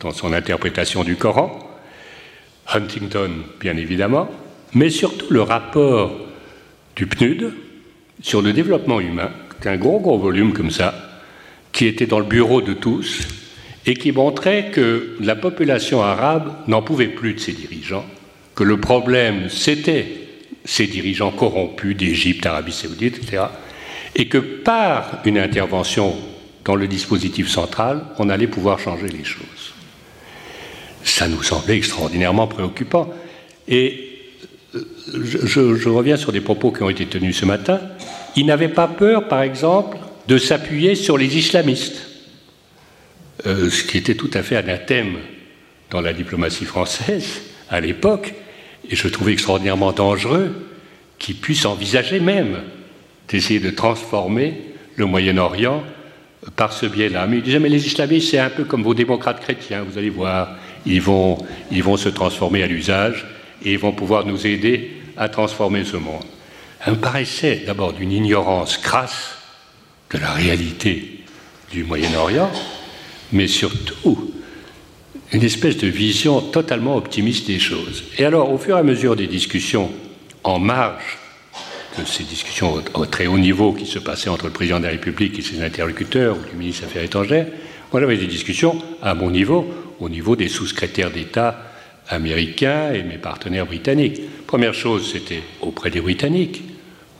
dans son interprétation du Coran, Huntington bien évidemment, mais surtout le rapport du PNUD sur le développement humain, un gros gros volume comme ça, qui était dans le bureau de tous et qui montrait que la population arabe n'en pouvait plus de ses dirigeants, que le problème c'était ces dirigeants corrompus d'Égypte, Arabie saoudite, etc., et que par une intervention dans le dispositif central, on allait pouvoir changer les choses. Ça nous semblait extraordinairement préoccupant. Et euh, je, je reviens sur des propos qui ont été tenus ce matin. Il n'avait pas peur, par exemple, de s'appuyer sur les islamistes. Euh, ce qui était tout à fait anathème dans la diplomatie française à l'époque, et je trouvais extraordinairement dangereux qu'il puisse envisager même d'essayer de transformer le Moyen-Orient par ce biais-là. Mais il disait, mais les islamistes, c'est un peu comme vos démocrates chrétiens, vous allez voir, ils vont, ils vont se transformer à l'usage et ils vont pouvoir nous aider à transformer ce monde. Me paraissait d'abord d'une ignorance crasse de la réalité du Moyen-Orient, mais surtout une espèce de vision totalement optimiste des choses. Et alors, au fur et à mesure des discussions en marge de ces discussions au, très haut niveau qui se passaient entre le président de la République et ses interlocuteurs, ou du ministre des Affaires étrangères, moi j'avais des discussions à mon niveau, au niveau des sous-secrétaires d'État américains et mes partenaires britanniques. Première chose, c'était auprès des Britanniques,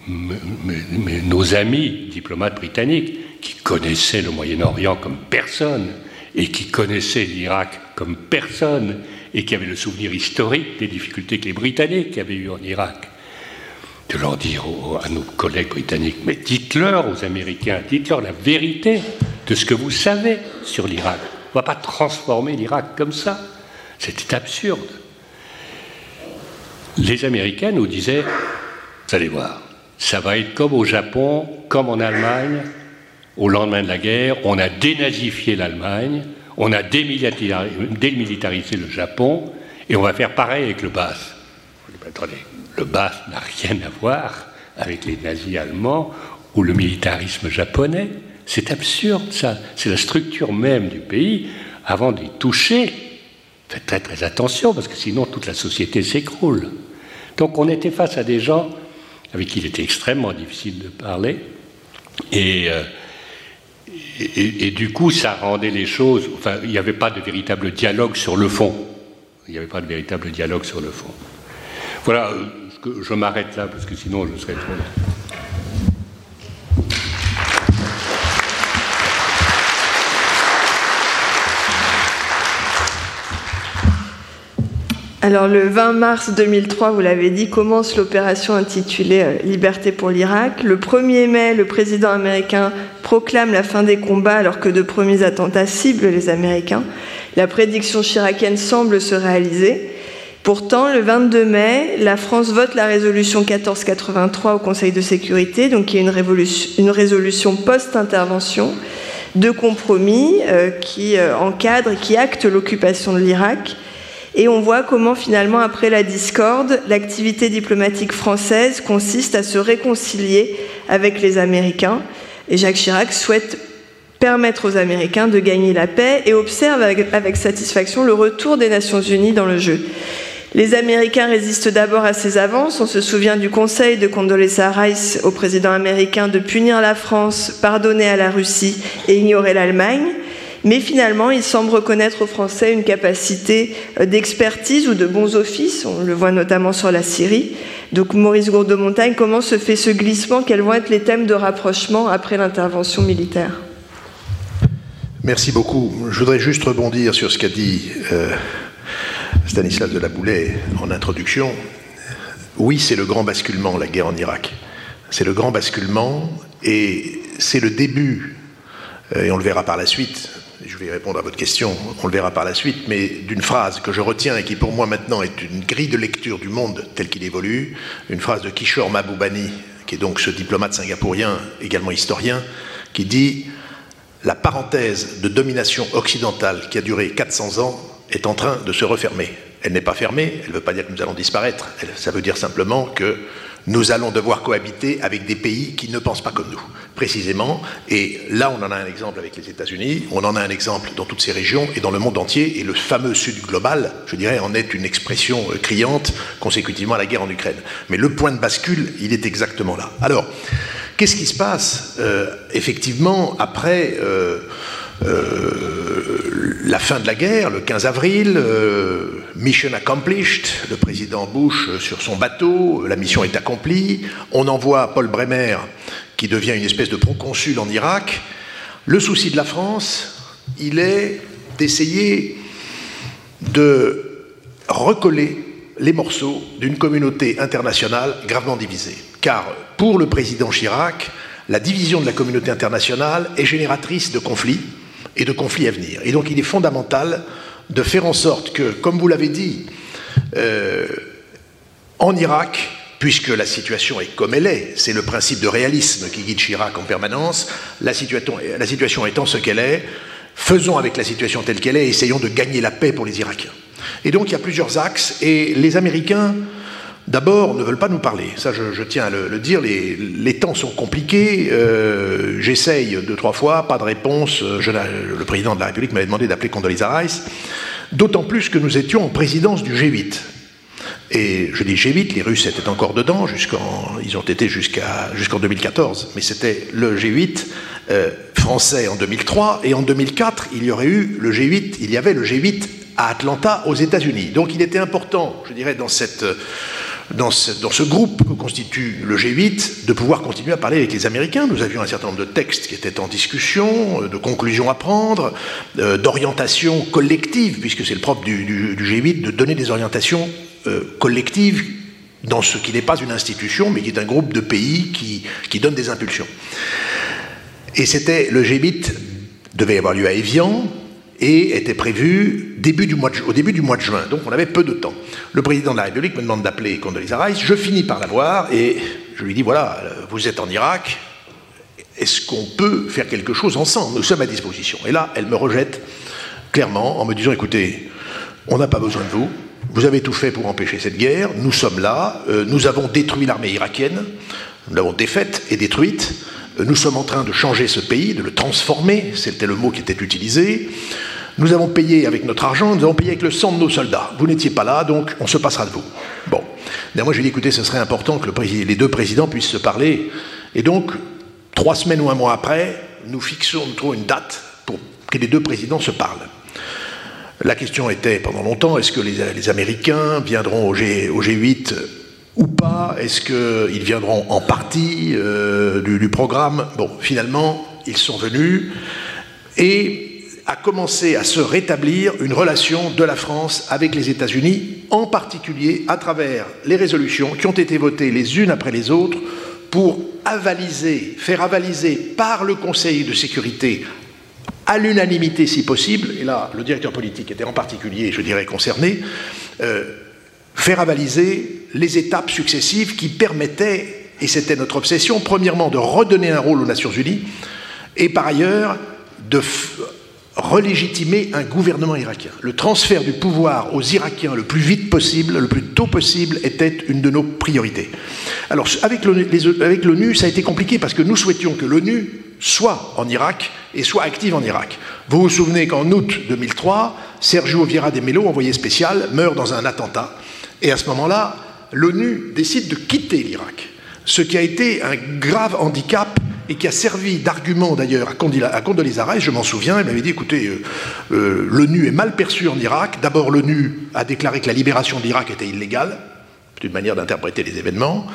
nos amis diplomates britanniques qui connaissaient le Moyen-Orient comme personne et qui connaissaient l'Irak comme personne et qui avaient le souvenir historique des difficultés que les Britanniques avaient eues en Irak, de leur dire à nos collègues britanniques, mais dites-leur aux Américains, dites-leur la vérité de ce que vous savez sur l'Irak. On ne va pas transformer l'Irak comme ça. C'était absurde. Les Américains nous disaient, vous allez voir, ça va être comme au Japon, comme en Allemagne, au lendemain de la guerre, on a dénazifié l'Allemagne, on a démilitarisé le Japon, et on va faire pareil avec le BAS. Attendez, le BAS n'a rien à voir avec les nazis allemands ou le militarisme japonais. C'est absurde, ça. C'est la structure même du pays. Avant d'y toucher, faites très très attention, parce que sinon toute la société s'écroule. Donc on était face à des gens avec qui il était extrêmement difficile de parler, et euh, et, du coup, ça rendait les choses. Enfin, il n'y avait pas de véritable dialogue sur le fond. Il n'y avait pas de véritable dialogue sur le fond. Voilà, euh, je m'arrête là parce que sinon je serais trop. Alors le 20 mars 2003, vous l'avez dit, commence l'opération intitulée euh, Liberté pour l'Irak. Le 1er mai, le président américain proclame la fin des combats alors que de premiers attentats ciblent les Américains. La prédiction chiracienne semble se réaliser. Pourtant, le 22 mai, la France vote la résolution 1483 au Conseil de sécurité, donc qui est une, résolution post-intervention de compromis euh, qui euh, encadre et qui acte l'occupation de l'Irak et on voit comment finalement, après la discorde, l'activité diplomatique française consiste à se réconcilier avec les Américains. Et Jacques Chirac souhaite permettre aux Américains de gagner la paix et observe avec, satisfaction le retour des Nations Unies dans le jeu. Les Américains résistent d'abord à ces avances. On se souvient du conseil de Condoleezza Rice au président américain de punir la France, pardonner à la Russie et ignorer l'Allemagne. Mais finalement, il semble reconnaître aux Français une capacité euh, d'expertise ou de bons offices. On le voit notamment sur la Syrie. Donc, Maurice Gourdeau-Montagne, comment se fait ce glissement? Quels vont être les thèmes de rapprochement après l'intervention militaire? Merci beaucoup. Je voudrais juste rebondir sur ce qu'a dit euh, Stanislas de la en introduction. Oui, c'est le grand basculement, la guerre en Irak. C'est le grand basculement et c'est le début, euh, et on le verra par la suite, je vais répondre à votre question, on le verra par la suite, mais d'une phrase que je retiens et qui pour moi maintenant est une grille de lecture du monde tel qu'il évolue, une phrase de Kishore Mahbubani, qui est donc ce diplomate singapourien, également historien, qui dit La parenthèse de domination occidentale qui a duré 400 ans est en train de se refermer. Elle n'est pas fermée, elle ne veut pas dire que nous allons disparaître, ça veut dire simplement que nous allons devoir cohabiter avec des pays qui ne pensent pas comme nous, précisément. Et là, on en a un exemple avec les États-Unis, on en a un exemple dans toutes ces régions et dans le monde entier. Et le fameux Sud global, je dirais, en est une expression euh, criante consécutivement à la guerre en Ukraine. Mais le point de bascule, il est exactement là. Alors, qu'est-ce qui se passe euh, effectivement après euh, la fin de la guerre, le 15 avril, euh, mission accomplished, le président Bush euh, sur son bateau, la mission est accomplie, on envoie Paul Bremer, qui devient une espèce de proconsul en Irak. Le souci de la France, il est d'essayer de recoller les morceaux d'une communauté internationale gravement divisée. Car pour le président Chirac, la division de la communauté internationale est génératrice de conflits, et de conflits à venir. Et donc il est fondamental de faire en sorte que, comme vous l'avez dit, euh, en Irak, puisque la situation est comme elle est, c'est le principe de réalisme qui guide Chirac en permanence, la situation, la situation étant ce qu'elle est, faisons avec la situation telle qu'elle est, essayons de gagner la paix pour les Irakiens. Et donc il y a plusieurs axes, et les Américains d'abord, ne veulent pas nous parler. Ça, je, tiens à le, dire. Les, temps sont compliqués. Euh, j'essaye deux, trois fois, pas de réponse. le président de la République m'avait demandé d'appeler Condoleezza Rice. D'autant plus que nous étions en présidence du G8. Et je dis G8, les Russes étaient encore dedans, ils ont été jusqu'en 2014, mais c'était le G8 euh, français en 2003, et en 2004, il y aurait eu le G8, il y avait le G8 à Atlanta aux États-Unis. Donc il était important, je dirais, dans cette dans ce, groupe que constitue le G8 de pouvoir continuer à parler avec les Américains. Nous avions un certain nombre de textes qui étaient en discussion, euh, de conclusions à prendre, euh, d'orientations collectives, puisque c'est le propre du, G8 de donner des orientations euh, collectives dans ce qui n'est pas une institution, mais qui est un groupe de pays qui, qui donne des impulsions. Et c'était le G8 devait avoir lieu à Evian, et était prévu début au début du mois de juin. Donc on avait peu de temps. Le président de la République me demande d'appeler Condoleezza Rice. Je finis par la voir et je lui dis voilà, vous êtes en Irak. Est-ce qu'on peut faire quelque chose ensemble? Nous sommes à disposition. Et là, elle me rejette clairement en me disant écoutez, on n'a pas besoin de vous. Vous avez tout fait pour empêcher cette guerre. Nous sommes là. Euh, nous avons détruit l'armée irakienne. Nous l'avons défaite et détruite. Nous sommes en train de changer ce pays, de le transformer, c'était le mot qui était utilisé. Nous avons payé avec notre argent, nous avons payé avec le sang de nos soldats. Vous n'étiez pas là, donc on se passera de vous. Bon. moi, je lui ai dit, écoutez, ce serait important que les deux présidents puissent se parler. Et donc, trois semaines ou un mois après, nous fixons, nous une date pour que les deux présidents se parlent. La question était pendant longtemps, est-ce que les, Américains viendront au G8 ou pas Est-ce qu'ils viendront en partie euh, du, programme? Bon, finalement, ils sont venus et a commencé à se rétablir une relation de la France avec les États-Unis, en particulier à travers les résolutions qui ont été votées les unes après les autres pour avaliser, faire avaliser par le Conseil de sécurité à l'unanimité si possible, et là le directeur politique était en particulier, je dirais, concerné, euh, faire avaliser les étapes successives qui permettaient, et c'était notre obsession, premièrement de redonner un rôle aux Nations Unies, et par ailleurs de relégitimer un gouvernement irakien. Le transfert du pouvoir aux Irakiens le plus vite possible, le plus tôt possible, était une de nos priorités. Alors avec l'ONU, ça a été compliqué parce que nous souhaitions que l'ONU soit en Irak et soit active en Irak. Vous vous souvenez qu'en août 2003, Sergio Vieira de Mello, envoyé spécial, meurt dans un attentat. Et à ce moment-là, l'ONU décide de quitter l'Irak. Ce qui a été un grave handicap et qui a servi d'argument d'ailleurs à Condoleezza Rice, je m'en souviens, elle m'avait dit écoutez, euh, euh, l'ONU est mal perçue en Irak. D'abord, l'ONU a déclaré que la libération de l'Irak était illégale, c'est une manière d'interpréter les événements.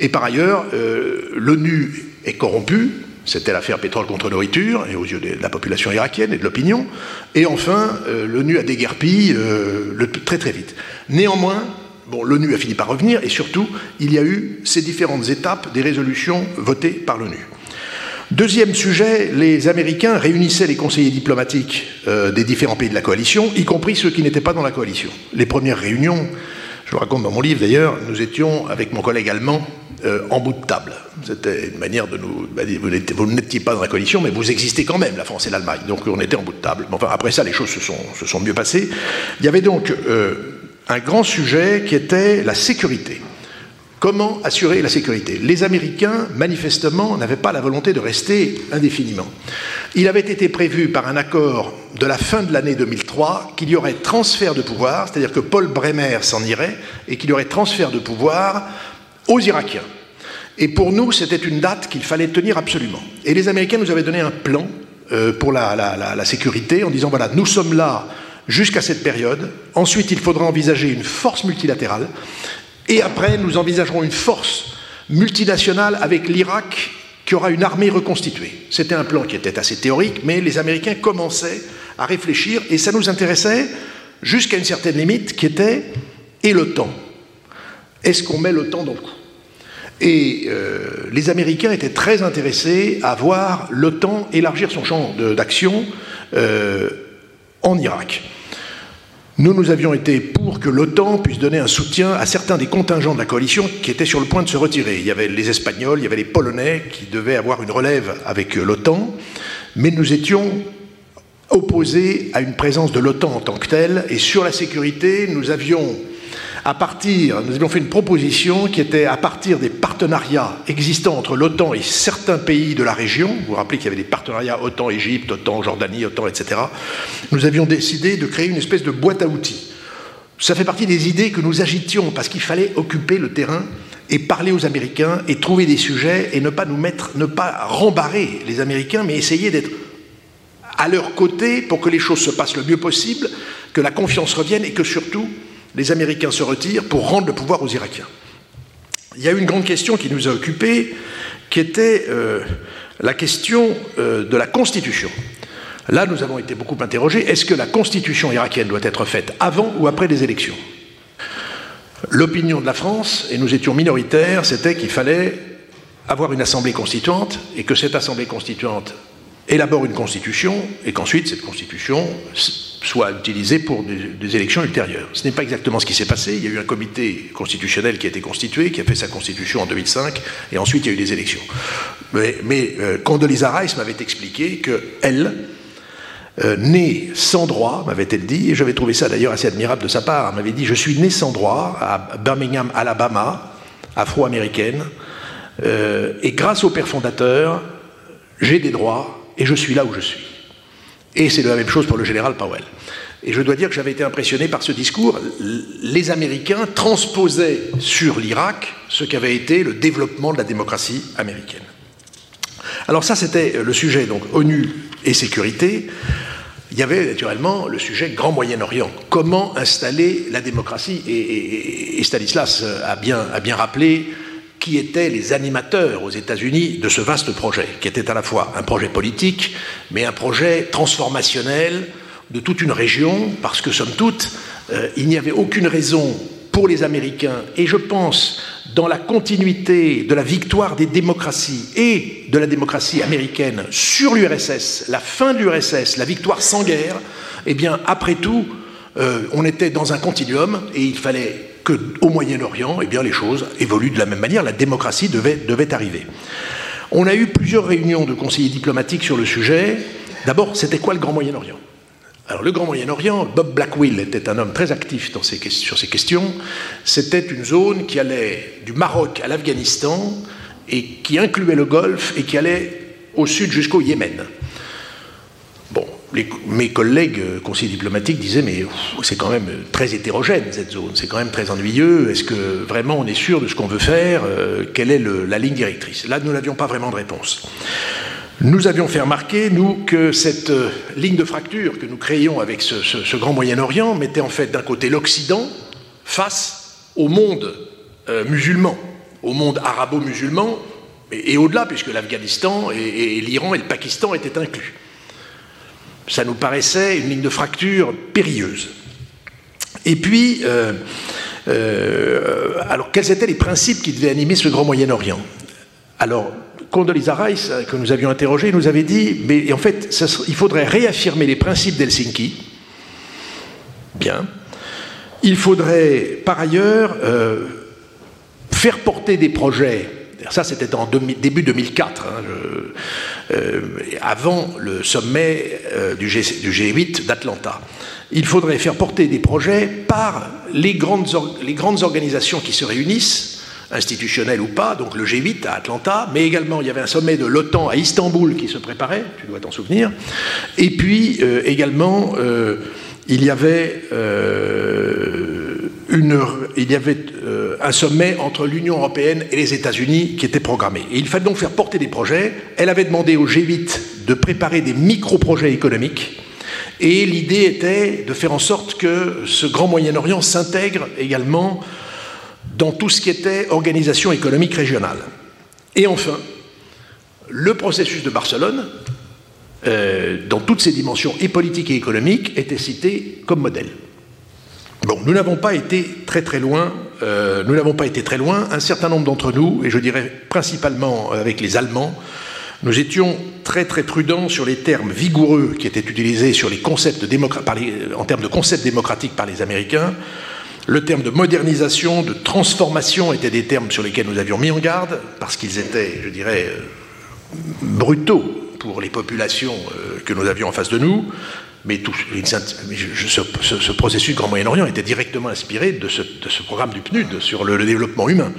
Et par ailleurs, euh, l'ONU est corrompue, c'était l'affaire pétrole contre nourriture, et aux yeux de la population irakienne et de l'opinion. Et enfin, l'ONU a déguerpi très très vite. Néanmoins, bon, l'ONU a fini par revenir, et surtout, il y a eu ces différentes étapes des résolutions votées par l'ONU. Deuxième sujet, les Américains réunissaient les conseillers diplomatiques euh, des différents pays de la coalition, y compris ceux qui n'étaient pas dans la coalition. Les premières réunions, je le raconte dans mon livre d'ailleurs, nous étions avec mon collègue allemand euh, en bout de table. C'était une manière de nous. Bah, vous n'étiez pas dans la coalition, mais vous existez quand même, la France et l'Allemagne. Donc on était en bout de table. enfin, après ça, les choses se sont, mieux passées. Il y avait donc euh, un grand sujet qui était la sécurité. Comment assurer la sécurité? Les Américains, manifestement, n'avaient pas la volonté de rester indéfiniment. Il avait été prévu par un accord de la fin de l'année 2003 qu'il y aurait transfert de pouvoir, c'est-à-dire que Paul Bremer s'en irait et qu'il y aurait transfert de pouvoir aux Irakiens. Et pour nous, c'était une date qu'il fallait tenir absolument. Et les Américains nous avaient donné un plan euh, pour la, la sécurité en disant, voilà, nous sommes là jusqu'à cette période. Ensuite, il faudra envisager une force multilatérale. Et après, nous envisagerons une force multinationale avec l'Irak qui aura une armée reconstituée. C'était un plan qui était assez théorique, mais les Américains commençaient à réfléchir et ça nous intéressait jusqu'à une certaine limite qui était et l'OTAN? Est-ce qu'on met l'OTAN dans le coup? Et euh, les Américains étaient très intéressés à voir l'OTAN élargir son champ d'action euh, en Irak. Nous, nous avions été pour que l'OTAN puisse donner un soutien à certains des contingents de la coalition qui étaient sur le point de se retirer. Il y avait les Espagnols, il y avait les Polonais qui devaient avoir une relève avec l'OTAN, mais nous étions opposés à une présence de l'OTAN en tant que telle, et sur la sécurité, nous avions à partir, nous avions fait une proposition qui était à partir des partenariats existants entre l'OTAN et certains pays de la région, vous vous rappelez qu'il y avait des partenariats OTAN-Égypte, OTAN-Jordanie, OTAN, etc., nous avions décidé de créer une espèce de boîte à outils. Ça fait partie des idées que nous agitions parce qu'il fallait occuper le terrain et parler aux Américains et trouver des sujets et ne pas nous mettre, ne pas rembarrer les Américains, mais essayer d'être à leur côté pour que les choses se passent le mieux possible, que la confiance revienne et que surtout les Américains se retirent pour rendre le pouvoir aux Irakiens. Il y a une grande question qui nous a occupés, qui était euh, la question euh, de la Constitution. Là, nous avons été beaucoup interrogés. Est-ce que la Constitution irakienne doit être faite avant ou après les élections? L'opinion de la France, et nous étions minoritaires, c'était qu'il fallait avoir une assemblée constituante et que cette assemblée constituante élabore une constitution et qu'ensuite cette constitution soit utilisée pour des, élections ultérieures. Ce n'est pas exactement ce qui s'est passé. Il y a eu un comité constitutionnel qui a été constitué, qui a fait sa constitution en 2005, et ensuite il y a eu des élections. Mais, euh, Condoleezza Rice m'avait expliqué qu'elle, euh, née sans droit, m'avait-elle dit, et j'avais trouvé ça d'ailleurs assez admirable de sa part, elle m'avait dit, je suis née sans droit à Birmingham, Alabama, afro-américaine, euh, et grâce au père fondateur, j'ai des droits et je suis là où je suis. Et c'est la même chose pour le général Powell. Et je dois dire que j'avais été impressionné par ce discours. Les Américains transposaient sur l'Irak ce qu'avait été le développement de la démocratie américaine. Alors ça, c'était le sujet, donc ONU et sécurité. Il y avait naturellement le sujet Grand Moyen-Orient. Comment installer la démocratie? Et, Stanislas a bien, a bien rappelé qui étaient les animateurs aux États-Unis de ce vaste projet, qui était à la fois un projet politique, mais un projet transformationnel de toute une région, parce que, somme toute, euh, il n'y avait aucune raison pour les Américains, et je pense dans la continuité de la victoire des démocraties et de la démocratie américaine sur l'URSS, la fin de l'URSS, la victoire sans guerre, eh bien, après tout, euh, on était dans un continuum et il fallait qu'au Moyen-Orient, eh bien, les choses évoluent de la même manière. La démocratie devait, arriver. On a eu plusieurs réunions de conseillers diplomatiques sur le sujet. D'abord, c'était quoi le Grand Moyen-Orient? Alors le Grand Moyen-Orient, Bob Blackwell était un homme très actif sur ces questions. C'était une zone qui allait du Maroc à l'Afghanistan et qui incluait le Golfe et qui allait au sud jusqu'au Yémen. Mes collègues euh, conseillers diplomatiques disaient mais c'est quand même très hétérogène cette zone, c'est quand même très ennuyeux, est-ce que vraiment on est sûr de ce qu'on veut faire, euh, quelle est la ligne directrice? Là, nous n'avions pas vraiment de réponse. Nous avions fait remarquer, nous, que cette euh, ligne de fracture que nous créions avec ce, grand Moyen-Orient mettait en fait d'un côté l'Occident face au monde musulman, au monde arabo-musulman, et, au-delà, puisque l'Afghanistan et l'Iran et le Pakistan étaient inclus ça nous paraissait une ligne de fracture périlleuse. Et puis, euh, euh, alors quels étaient les principes qui devaient animer ce grand Moyen-Orient? Alors, Condoleezza Rice, euh, que nous avions interrogé, nous avait dit, mais en fait, il faudrait réaffirmer les principes d'Helsinki. Bien. Il faudrait, par ailleurs, faire porter des projets ça, c'était en début 2004, hein, euh, avant le sommet euh, du, G, 8 d'Atlanta. Il faudrait faire porter des projets par les grandes, les grandes organisations qui se réunissent, institutionnelles ou pas, donc le G8 à Atlanta, mais également il y avait un sommet de l'OTAN à Istanbul qui se préparait, tu dois t'en souvenir, et puis euh, également il y avait il y avait euh, un sommet entre l'Union européenne et les États-Unis qui était programmé. Il fallait donc faire porter des projets. Elle avait demandé au G8 de préparer des micro-projets économiques. Et l'idée était de faire en sorte que ce grand Moyen-Orient s'intègre également dans tout ce qui était organisation économique régionale. Et enfin, le processus de Barcelone, euh, dans toutes ses dimensions et politiques et économiques, était cité comme modèle. Bon, nous n'avons pas été très très loin. Euh, nous n'avons pas été très loin. Un certain nombre d'entre nous, et je dirais principalement avec les Allemands, nous étions très très prudents sur les termes vigoureux qui étaient utilisés sur les concepts en termes de concepts démocratiques par les Américains. Le terme de modernisation, de transformation étaient des termes sur lesquels nous avions mis en garde, parce qu'ils étaient, je dirais, euh, brutaux pour les populations euh, que nous avions en face de nous. Mais, tout, ce, processus Grand Moyen-Orient était directement inspiré de ce, programme du PNUD sur le, développement humain.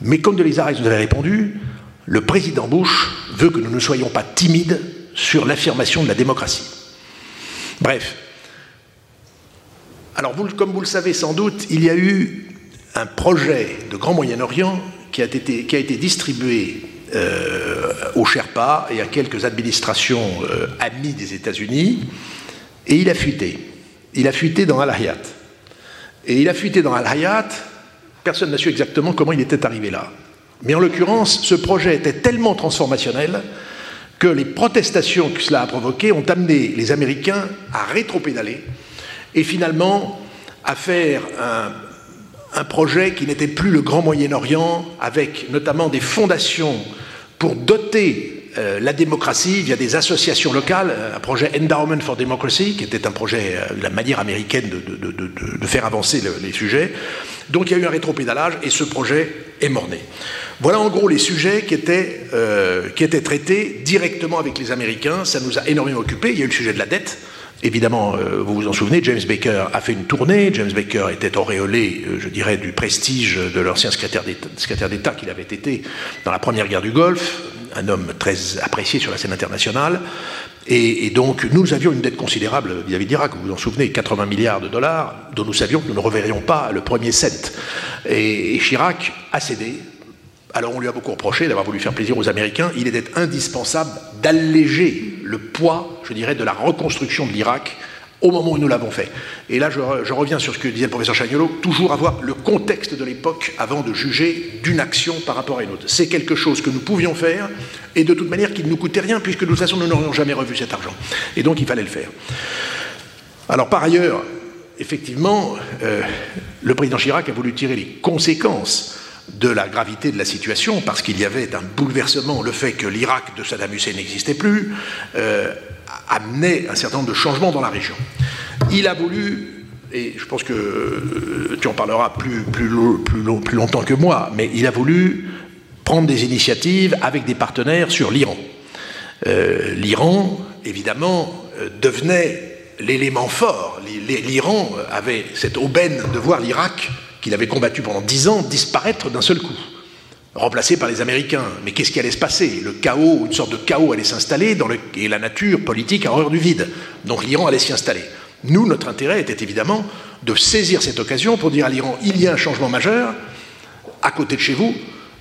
Mais comme de nous avait répondu, le président Bush veut que nous ne soyons pas timides sur l'affirmation de la démocratie. Bref. Alors, vous, comme vous le savez sans doute, il y a eu un projet de Grand Moyen-Orient qui, qui, a été distribué euh, au Sherpa et à quelques administrations euh, amies des États-Unis, et il a fuité. Il a fuité dans Al-Hayat. Et il a fuité dans Al-Hayat, personne n'a su exactement comment il était arrivé là. Mais en l'occurrence, ce projet était tellement transformationnel que les protestations que cela a provoquées ont amené les Américains à rétropédaler et finalement à faire un, un projet qui n'était plus le Grand Moyen-Orient, avec notamment des fondations pour doter euh, la démocratie via des associations locales, euh, un projet Endowment for Democracy, qui était un projet, euh, la manière américaine de, faire avancer les sujets. Donc il y a eu un rétropédalage et ce projet est morné. Voilà en gros les sujets qui étaient, qui étaient traités directement avec les Américains. Ça nous a énormément occupés. Il y a eu le sujet de la dette. Évidemment, euh, vous vous en souvenez, James Baker a fait une tournée. James Baker était auréolé, euh, je dirais, du prestige de l'ancien secrétaire d'État qu'il avait été dans la première guerre du Golfe, un homme très apprécié sur la scène internationale. Et, donc, nous avions une dette considérable vis-à-vis d'Irak. Vous vous en souvenez, 80 milliards de dollars, dont nous savions que nous ne reverrions pas le premier cent. et Chirac a cédé alors on lui a beaucoup reproché d'avoir voulu faire plaisir aux Américains. Il était indispensable d'alléger le poids, je dirais, de la reconstruction de l'Irak au moment où nous l'avons fait. Et là, je, reviens sur ce que disait le professeur Chagnolo, toujours avoir le contexte de l'époque avant de juger d'une action par rapport à une autre. C'est quelque chose que nous pouvions faire, et de toute manière qui ne nous coûtait rien, puisque de toute façon, nous n'aurions jamais revu cet argent. Et donc, il fallait le faire. Alors, par ailleurs, effectivement, euh, le président Chirac a voulu tirer les conséquences de la gravité de la situation, parce qu'il y avait un bouleversement, le fait que l'Irak de Saddam Hussein n'existait plus, euh, amenait un certain nombre de changements dans la région. Il a voulu, et je pense que euh, tu en parleras plus, plus, plus, plus longtemps que moi, mais il a voulu prendre des initiatives avec des partenaires sur l'Iran. Euh, L'Iran, évidemment, devenait l'élément fort. L'Iran avait cette aubaine de voir l'Irak qu'il avait combattu pendant dix ans disparaître d'un seul coup. remplacés par les Américains. Mais qu'est-ce qui allait se passer? Le chaos, une sorte de chaos allait s'installer et la nature politique a horreur du vide. Donc l'Iran allait s'y installer. Nous, notre intérêt était évidemment de saisir cette occasion pour dire à l'Iran, il y a un changement majeur à côté de chez vous,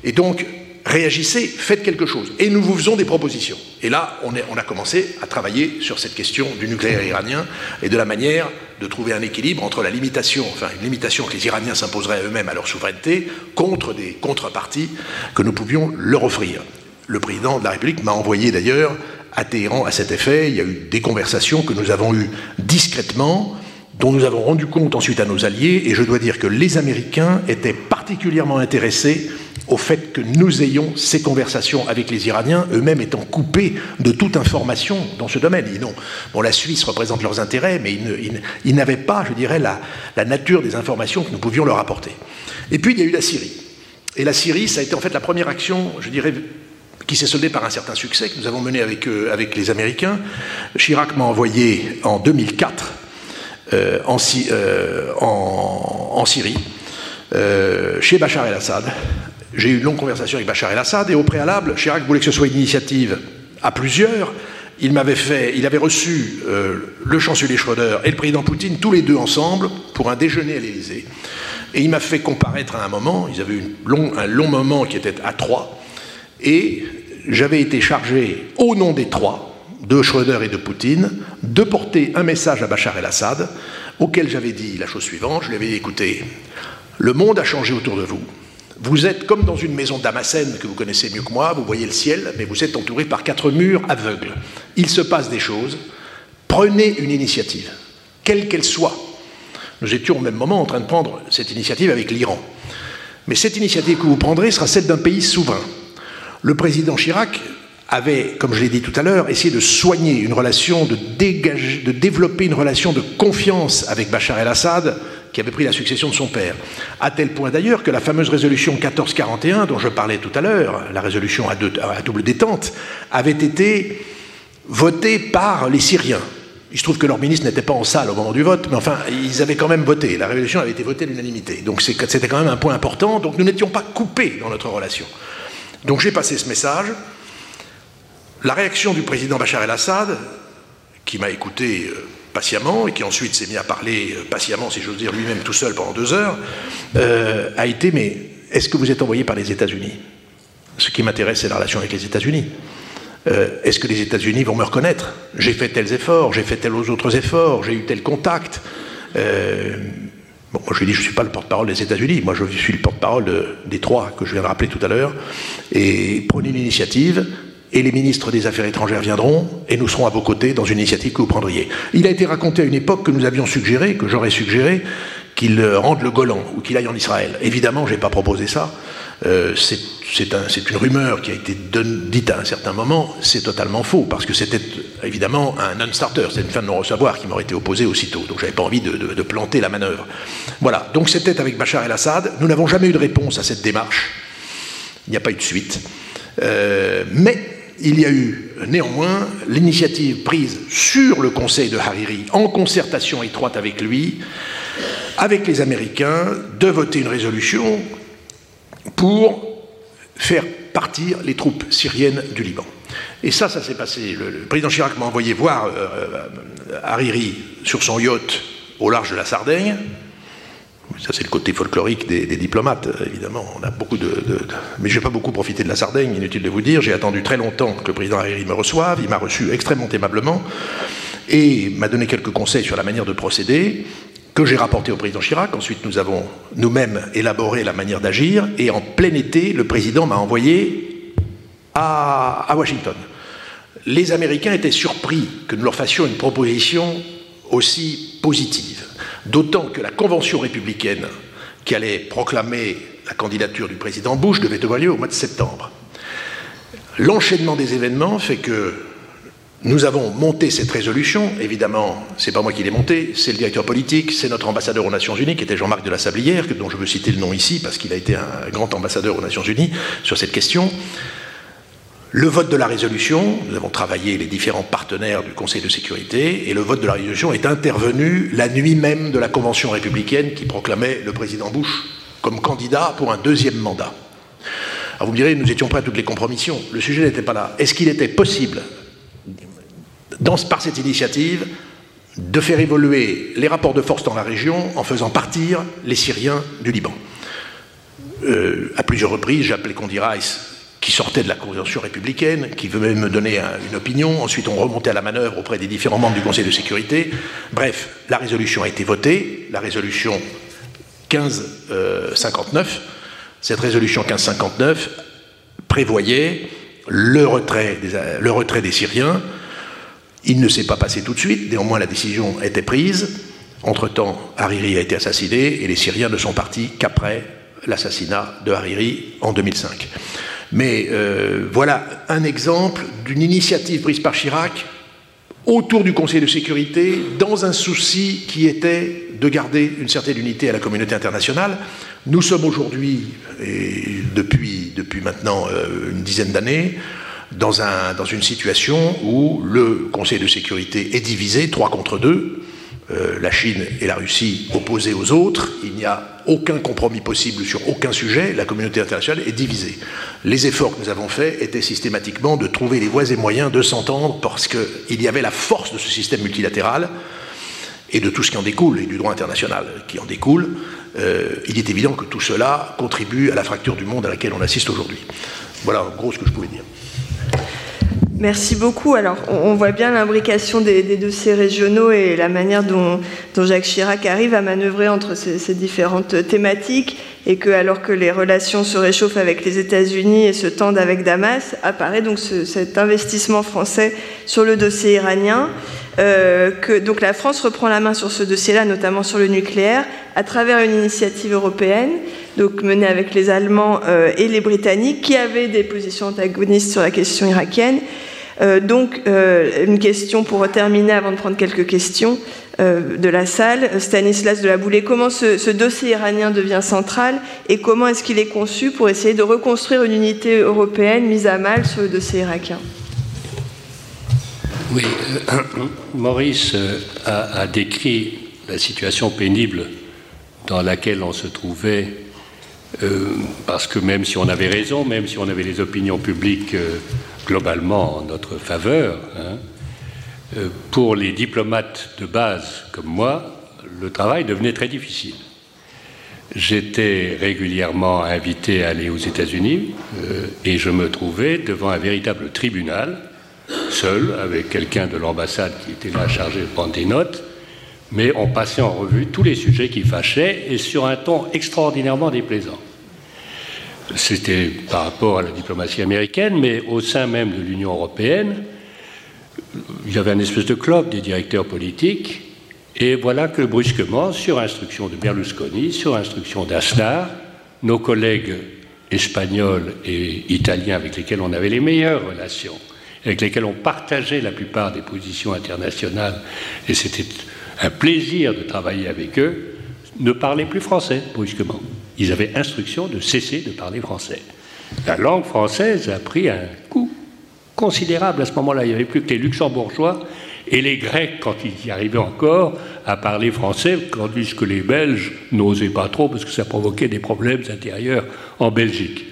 et donc réagissez, faites quelque chose. Et nous vous faisons des propositions. Et là, on, a commencé à travailler sur cette question du nucléaire iranien et de la manière de trouver un équilibre entre la limitation, enfin une limitation que les Iraniens s'imposeraient eux-mêmes à leur souveraineté, contre des contreparties que nous pouvions leur offrir. Le président de la République m'a envoyé d'ailleurs à Téhéran à cet effet. Il y a eu des conversations que nous avons eues discrètement, dont nous avons rendu compte ensuite à nos alliés, et je dois dire que les Américains étaient particulièrement intéressés au fait que nous ayons ces conversations avec les Iraniens, eux-mêmes étant coupés de toute information dans ce domaine. Ils la Suisse représente leurs intérêts, mais ils, n'avaient pas, je dirais, la, nature des informations que nous pouvions leur apporter. Et puis il y a eu la Syrie. Et la Syrie, ça a été en fait la première action, je dirais, qui s'est soldée par un certain succès que nous avons mené avec, avec les Américains. Chirac m'a envoyé en 2004 euh, euh, en, Syrie, euh, chez Bachar el-Assad, j'ai eu une longue conversation avec Bachar el-Assad et au préalable, Chirac voulait que ce soit une initiative à plusieurs. Il m'avait fait, il avait reçu le chancelier Schröder et le président Poutine tous les deux ensemble pour un déjeuner à l'Élysée. Et il m'a fait comparaître à un moment, ils avaient eu long, un long moment qui était à trois, et j'avais été chargé au nom des trois, de Schröder et de Poutine, de porter un message à Bachar el-Assad, auquel j'avais dit la chose suivante, je lui avais dit le monde a changé autour de vous. Vous êtes comme dans une maison damascène que vous connaissez mieux que moi, vous voyez le ciel, mais vous êtes entouré par quatre murs aveugles. Il se passe des choses. Prenez une initiative, quelle qu'elle soit. Nous étions au même moment en train de prendre cette initiative avec l'Iran. Mais cette initiative que vous prendrez sera celle d'un pays souverain. Le président Chirac avait, comme je l'ai dit tout à l'heure, essayé de soigner une relation, de, dégager, de développer une relation de confiance avec Bachar el-Assad qui avait pris la succession de son père. À tel point d'ailleurs que la fameuse résolution 1441, dont je parlais tout à l'heure, la résolution à, double détente, avait été votée par les Syriens. Il se trouve que leur ministre n'était pas en salle au moment du vote, mais enfin, ils avaient quand même voté. La résolution avait été votée à l'unanimité. Donc c'était quand même un point important. Donc nous n'étions pas coupés dans notre relation. Donc j'ai passé ce message. La réaction du président Bachar el-Assad, qui m'a écouté euh, patiemment, et qui ensuite s'est mis à parler euh, patiemment, si j'ose dire, lui-même tout seul pendant deux heures, euh, a été mais est-ce que vous êtes envoyé par les États-Unis? Ce qui m'intéresse, c'est la relation avec les États-Unis. Est-ce que les États-Unis vont me reconnaître? J'ai fait tels efforts, j'ai fait tels autres efforts, j'ai eu tel contact. bon, moi je lui dis, je ne suis pas le porte-parole des États-Unis, moi je suis le porte-parole des trois que je viens de rappeler tout à l'heure. Et prenez une initiative, et les ministres des Affaires étrangères viendront, et nous serons à vos côtés dans une initiative que vous prendriez. Il a été raconté à une époque que nous avions suggéré, que j'aurais suggéré, qu'il rende le Golan ou qu'il aille en Israël. Évidemment, je n'ai pas proposé ça. Euh, c'est un, une rumeur qui a été dite à un certain moment. C'est totalement faux, parce que c'était évidemment un non-starter. C'est une fin de non-recevoir qui m'aurait été opposée aussitôt. Donc j'avais pas envie de, de, planter la manœuvre. Voilà. Donc c'était avec Bachar el-Assad. Nous n'avons jamais eu de réponse à cette démarche. Il n'y a pas eu de suite. Euh, mais il y a eu néanmoins l'initiative prise sur le Conseil de Hariri, en concertation étroite avec lui, avec les Américains, de voter une résolution pour faire partir les troupes syriennes du Liban. Et ça, ça s'est passé. Le, président Chirac m'a envoyé voir euh, euh, Hariri sur son yacht au large de la Sardaigne. Ça, c'est le côté folklorique des, diplomates, évidemment. On a beaucoup de, Mais je n'ai pas beaucoup profité de la Sardaigne, inutile de vous dire. J'ai attendu très longtemps que le président Hariri me reçoive. Il m'a reçu extrêmement aimablement et m'a donné quelques conseils sur la manière de procéder que j'ai rapporté au président Chirac. Ensuite, nous avons nous-mêmes élaboré la manière d'agir. Et en plein été, le président m'a envoyé à, à Washington. Les Américains étaient surpris que nous leur fassions une proposition aussi positive. D'autant que la convention républicaine qui allait proclamer la candidature du président Bush devait avoir lieu au mois de septembre. L'enchaînement des événements fait que nous avons monté cette résolution. Évidemment, c'est pas moi qui l'ai montée, c'est le directeur politique, c'est notre ambassadeur aux Nations Unies, qui était Jean-Marc de la Sablière, dont je veux citer le nom ici parce qu'il a été un grand ambassadeur aux Nations Unies sur cette question. Le vote de la résolution, nous avons travaillé les différents partenaires du Conseil de sécurité, et le vote de la résolution est intervenu la nuit même de la Convention républicaine qui proclamait le président Bush comme candidat pour un deuxième mandat. Alors vous me direz, nous étions prêts à toutes les compromissions. Le sujet n'était pas là. Est-ce qu'il était possible, dans, par cette initiative, de faire évoluer les rapports de force dans la région en faisant partir les Syriens du Liban? Euh, À plusieurs reprises, j'ai appelé Condi Rice qui sortait de la convention républicaine, qui venait me donner une opinion. Ensuite, on remontait à la manœuvre auprès des différents membres du Conseil de sécurité. Bref, la résolution a été votée, la résolution 1559. Cette résolution 1559 prévoyait le retrait des, le retrait des Syriens. Il ne s'est pas passé tout de suite, néanmoins la décision était prise. Entre-temps, Hariri a été assassiné et les Syriens ne sont partis qu'après l'assassinat de Hariri en 2005. Mais euh, voilà un exemple d'une initiative prise par Chirac autour du Conseil de sécurité dans un souci qui était de garder une certaine unité à la communauté internationale. Nous sommes aujourd'hui, et depuis, maintenant euh, une dizaine d'années, dans, un, dans une situation où le Conseil de sécurité est divisé, trois contre deux, euh, la Chine et la Russie opposées aux autres. Il n'y a aucun compromis possible sur aucun sujet. La communauté internationale est divisée. Les efforts que nous avons faits étaient systématiquement de trouver les voies et moyens de s'entendre parce qu'il y avait la force de ce système multilatéral et de tout ce qui en découle, et du droit international qui en découle. Euh, il est évident que tout cela contribue à la fracture du monde à laquelle on assiste aujourd'hui. Voilà en gros ce que je pouvais dire. Merci beaucoup. Alors, on voit bien l'imbrication des, dossiers régionaux et la manière dont, Jacques Chirac arrive à manœuvrer entre ces, différentes thématiques et que, alors que les relations se réchauffent avec les États-Unis et se tendent avec Damas, apparaît donc cet investissement français sur le dossier iranien. Euh, que donc la France reprend la main sur ce dossier-là, notamment sur le nucléaire, à travers une initiative européenne, donc menée avec les Allemands euh, et les Britanniques, qui avaient des positions antagonistes sur la question irakienne euh, donc, une question pour terminer avant de prendre quelques questions de la salle. Stanislas de la Boulée, comment ce, dossier iranien devient central et comment est-ce qu'il est conçu pour essayer de reconstruire une unité européenne mise à mal sur le dossier irakien? Oui, Maurice a, a, décrit la situation pénible dans laquelle on se trouvait. parce que même si on avait raison, même si on avait les opinions publiques globalement en notre faveur. Hein. Euh, pour les diplomates de base comme moi, le travail devenait très difficile. J'étais régulièrement invité à aller aux États-Unis euh, et je me trouvais devant un véritable tribunal, seul, avec quelqu'un de l'ambassade qui était là chargé de prendre des notes, mais on passait en revue tous les sujets qui fâchaient et sur un ton extraordinairement déplaisant. C'était par rapport à la diplomatie américaine, mais au sein même de l'Union européenne, il y avait un espèce de club des directeurs politiques, et voilà que brusquement, sur instruction de Berlusconi, sur instruction d'Asnar, nos collègues espagnols et italiens avec lesquels on avait les meilleures relations, avec lesquels on partageait la plupart des positions internationales, et c'était un plaisir de travailler avec eux, ne parlaient plus français brusquement ils avaient instruction de cesser de parler français. La langue française a pris un coup considérable à ce moment-là. Il n'y avait plus que les luxembourgeois et les Grecs, quand ils y arrivaient encore, à parler français, tandis que les Belges n'osaient pas trop parce que ça provoquait des problèmes intérieurs en Belgique.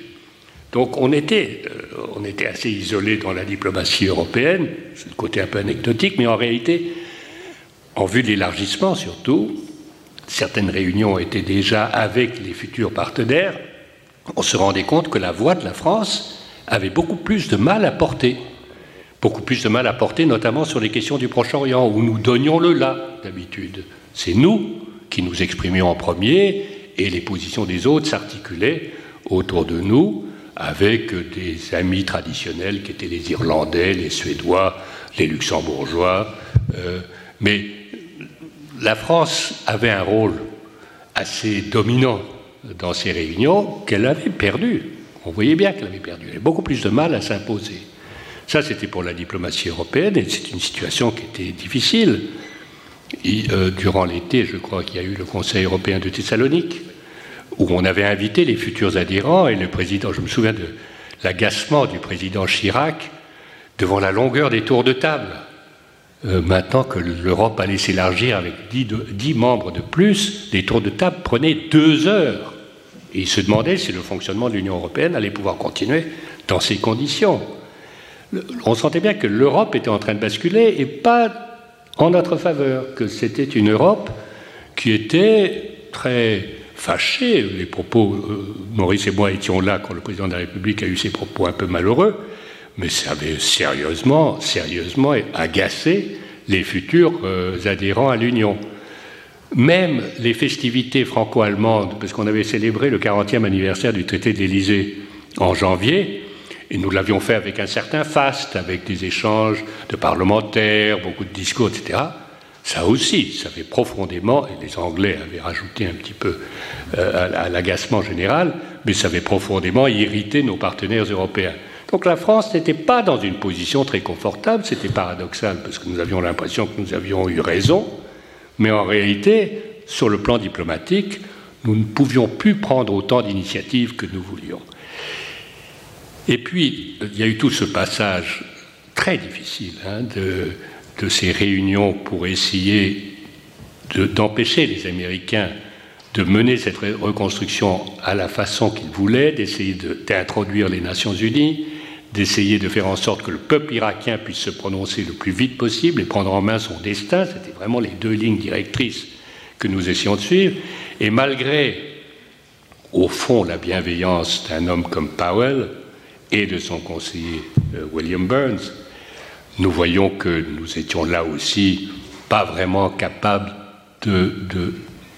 Donc on était, euh, assez isolés dans la diplomatie européenne, c'est le côté un peu anecdotique, mais en réalité, en vue de l'élargissement surtout, certaines réunions étaient déjà avec les futurs partenaires, on se rendait compte que la voix de la France avait beaucoup plus de mal à porter. Beaucoup plus de mal à porter, notamment sur les questions du Proche-Orient, où nous donnions le là, d'habitude. C'est nous qui nous exprimions en premier, et les positions des autres s'articulaient autour de nous, avec des amis traditionnels qui étaient les Irlandais, les Suédois, les Luxembourgeois. Euh, mais la France avait un rôle assez dominant dans ces réunions qu'elle avait perdu. On voyait bien qu'elle avait perdu. Elle avait beaucoup plus de mal à s'imposer. Ça, c'était pour la diplomatie européenne, et c'est une situation qui était difficile. Euh, durant l'été, je crois qu'il y a eu le Conseil européen de Thessalonique, où on avait invité les futurs adhérents, et le président, je me souviens de l'agacement du président Chirac devant la longueur des tours de table. Euh, maintenant que l'Europe allait s'élargir avec 10, membres de plus, les tours de table prenaient deux heures. Et il se demandait si le fonctionnement de l'Union européenne allait pouvoir continuer dans ces conditions. On sentait bien que l'Europe était en train de basculer et pas en notre faveur, que c'était une Europe qui était très fâchée. Les propos, euh, Maurice et moi étions là quand le président de la République a eu ses propos un peu malheureux, mais ça avait sérieusement, sérieusement agacé les futurs euh, adhérents à l'Union. Même les festivités franco-allemandes, parce qu'on avait célébré le 40e anniversaire du traité de l'Élysée en janvier, et nous l'avions fait avec un certain faste, avec des échanges de parlementaires, beaucoup de discours, etc. Ça aussi, ça avait profondément, et les Anglais avaient rajouté un petit peu euh, à, l'agacement général, mais ça avait profondément irrité nos partenaires européens. Donc la France n'était pas dans une position très confortable, c'était paradoxal parce que nous avions l'impression que nous avions eu raison, mais en réalité, sur le plan diplomatique, nous ne pouvions plus prendre autant d'initiatives que nous voulions. Et puis, il y a eu tout ce passage très difficile hein, de, ces réunions pour essayer d'empêcher les Américains de mener cette reconstruction à la façon qu'ils voulaient, d'essayer d'introduire les Nations Unies, d'essayer de faire en sorte que le peuple irakien puisse se prononcer le plus vite possible et prendre en main son destin. C'était vraiment les deux lignes directrices que nous essayons de suivre. Et malgré, au fond, la bienveillance d'un homme comme Powell et de son conseiller euh, William Burns, nous voyons que nous étions là aussi pas vraiment capables de,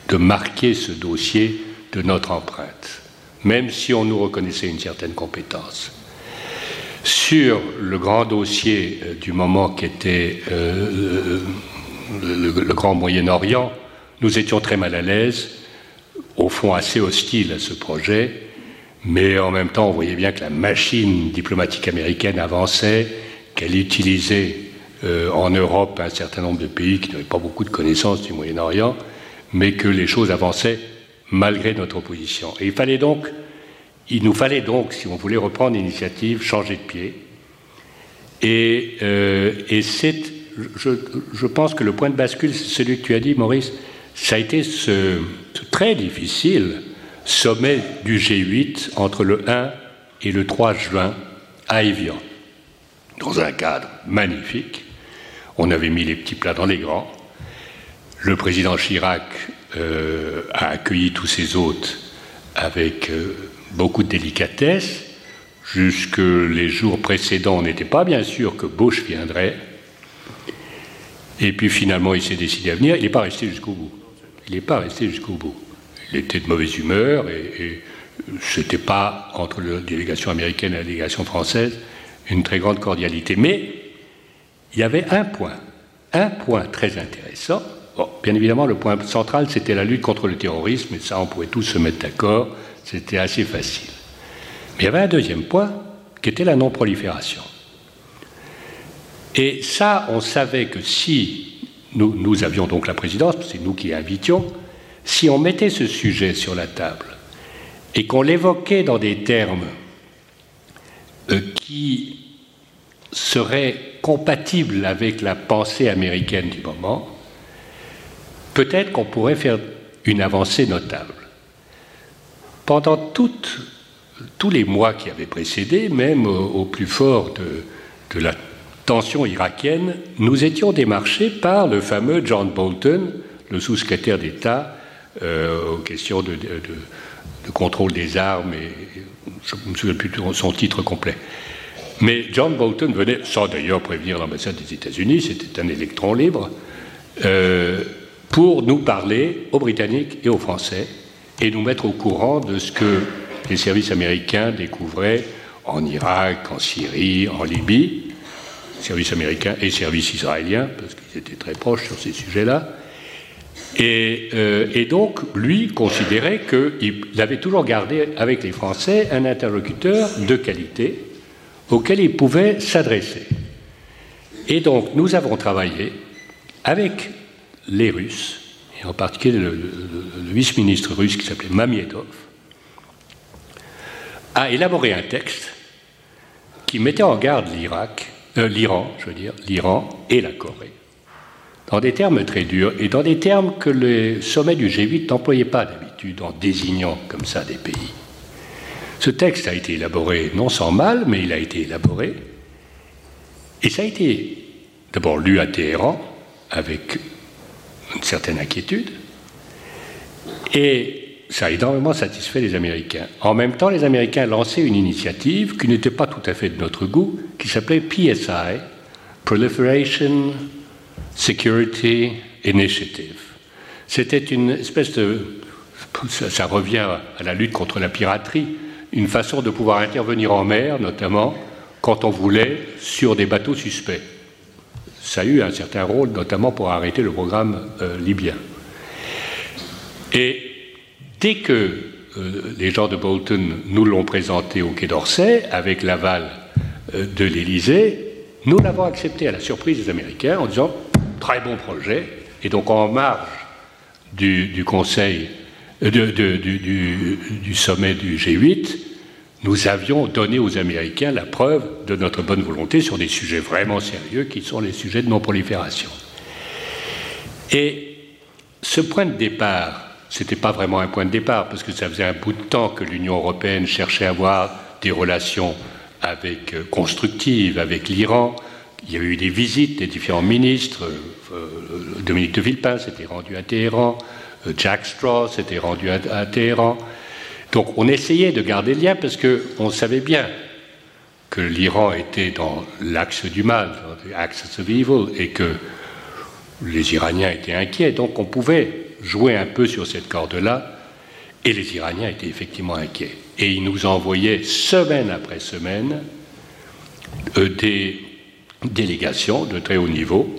de marquer ce dossier de notre empreinte, même si on nous reconnaissait une certaine compétence. Sur le grand dossier euh, du moment qui était euh, le, grand Moyen-Orient, nous étions très mal à l'aise, au fond assez hostiles à ce projet, mais en même temps on voyait bien que la machine diplomatique américaine avançait, qu'elle utilisait euh, en Europe un certain nombre de pays qui n'avaient pas beaucoup de connaissances du Moyen-Orient, mais que les choses avançaient malgré notre opposition. Et il fallait donc il nous fallait donc, si on voulait reprendre l'initiative, changer de pied. Et, euh, c'est, je, pense que le point de bascule, c'est celui que tu as dit, Maurice, ça a été ce, très difficile sommet du G8 entre le 1 et le 3 juin à Evian, dans un cadre magnifique. On avait mis les petits plats dans les grands. Le président Chirac euh, a accueilli tous ses hôtes avec euh, beaucoup de délicatesse. Jusque les jours précédents, on n'était pas bien sûr que Bush viendrait. Et puis finalement, il s'est décidé à venir. Il n'est pas resté jusqu'au bout. Il n'est pas resté jusqu'au bout. Il était de mauvaise humeur et, ce n'était pas entre la délégation américaine et la délégation française une très grande cordialité. Mais il y avait un point, un point très intéressant. bien évidemment, le point central, c'était la lutte contre le terrorisme, et ça, on pouvait tous se mettre d'accord. C'était assez facile. Mais il y avait un deuxième point qui était la non-prolifération. Et ça, on savait que si nous, nous avions donc la présidence, c'est nous qui invitions, si on mettait ce sujet sur la table et qu'on l'évoquait dans des termes euh, qui seraient compatibles avec la pensée américaine du moment, peut-être qu'on pourrait faire une avancée notable. Pendant tous les mois qui avaient précédé, même au, plus fort de, la tension irakienne, nous étions démarchés par le fameux John Bolton, le sous-secrétaire d'État euh, aux questions de, contrôle des armes, et je ne me souviens plus de son titre complet. Mais John Bolton venait, sans d'ailleurs prévenir l'ambassade des États-Unis, c'était un électron libre, euh, pour nous parler aux Britanniques et aux Français et nous mettre au courant de ce que les services américains découvraient en Irak, en Syrie, en Libye, services américains et services israéliens, parce qu'ils étaient très proches sur ces sujets-là. Et, euh, et, donc, lui considérait qu'il avait toujours gardé avec les Français un interlocuteur de qualité auquel il pouvait s'adresser. Et donc, nous avons travaillé avec les Russes, et en particulier le, vice-ministre russe qui s'appelait Mamiedov, a élaboré un texte qui mettait en garde l'Irak, euh, l'Iran, je veux dire, l'Iran et la Corée, dans des termes très durs et dans des termes que les sommets du G8 n'employaient pas d'habitude. en désignant comme ça des pays. Ce texte a été élaboré non sans mal, mais il a été élaboré. Et ça a été d'abord lu à Téhéran avec une certaine inquiétude. Et ça a énormément satisfait les Américains. En même temps, les Américains lançaient une initiative qui n'était pas tout à fait de notre goût, qui s'appelait PSI, Proliferation Security Initiative. C'était une espèce de... Ça, revient à la lutte contre la piraterie, une façon de pouvoir intervenir en mer, notamment quand on voulait sur des bateaux suspects. Ça a eu un certain rôle, notamment pour arrêter le programme euh, libyen. Et dès que euh, les gens de Bolton nous l'ont présenté au Quai d'Orsay, avec l'aval euh, de l'Élysée, nous l'avons accepté à la surprise des Américains en disant très bon projet. Et donc en marge du, Conseil, du, sommet du G8, nous avions donné aux Américains la preuve de notre bonne volonté sur des sujets vraiment sérieux qui sont les sujets de non-prolifération. Et ce point de départ ce n'était pas vraiment un point de départ, parce que ça faisait un bout de temps que l'Union européenne cherchait à avoir des relations avec, euh, constructives avec l'Iran. Il y a eu des visites des différents ministres. Euh, euh, Dominique de Villepin s'était rendu à Téhéran. Jack Straw s'était rendu à, Téhéran. Donc on essayait de garder le lien parce qu'on savait bien que l'Iran était dans l'axe du mal, dans l'axe of evil, et que les Iraniens étaient inquiets. Donc on pouvait jouer un peu sur cette corde-là, et les Iraniens étaient effectivement inquiets. Et ils nous envoyaient semaine après semaine euh, des délégations de très haut niveau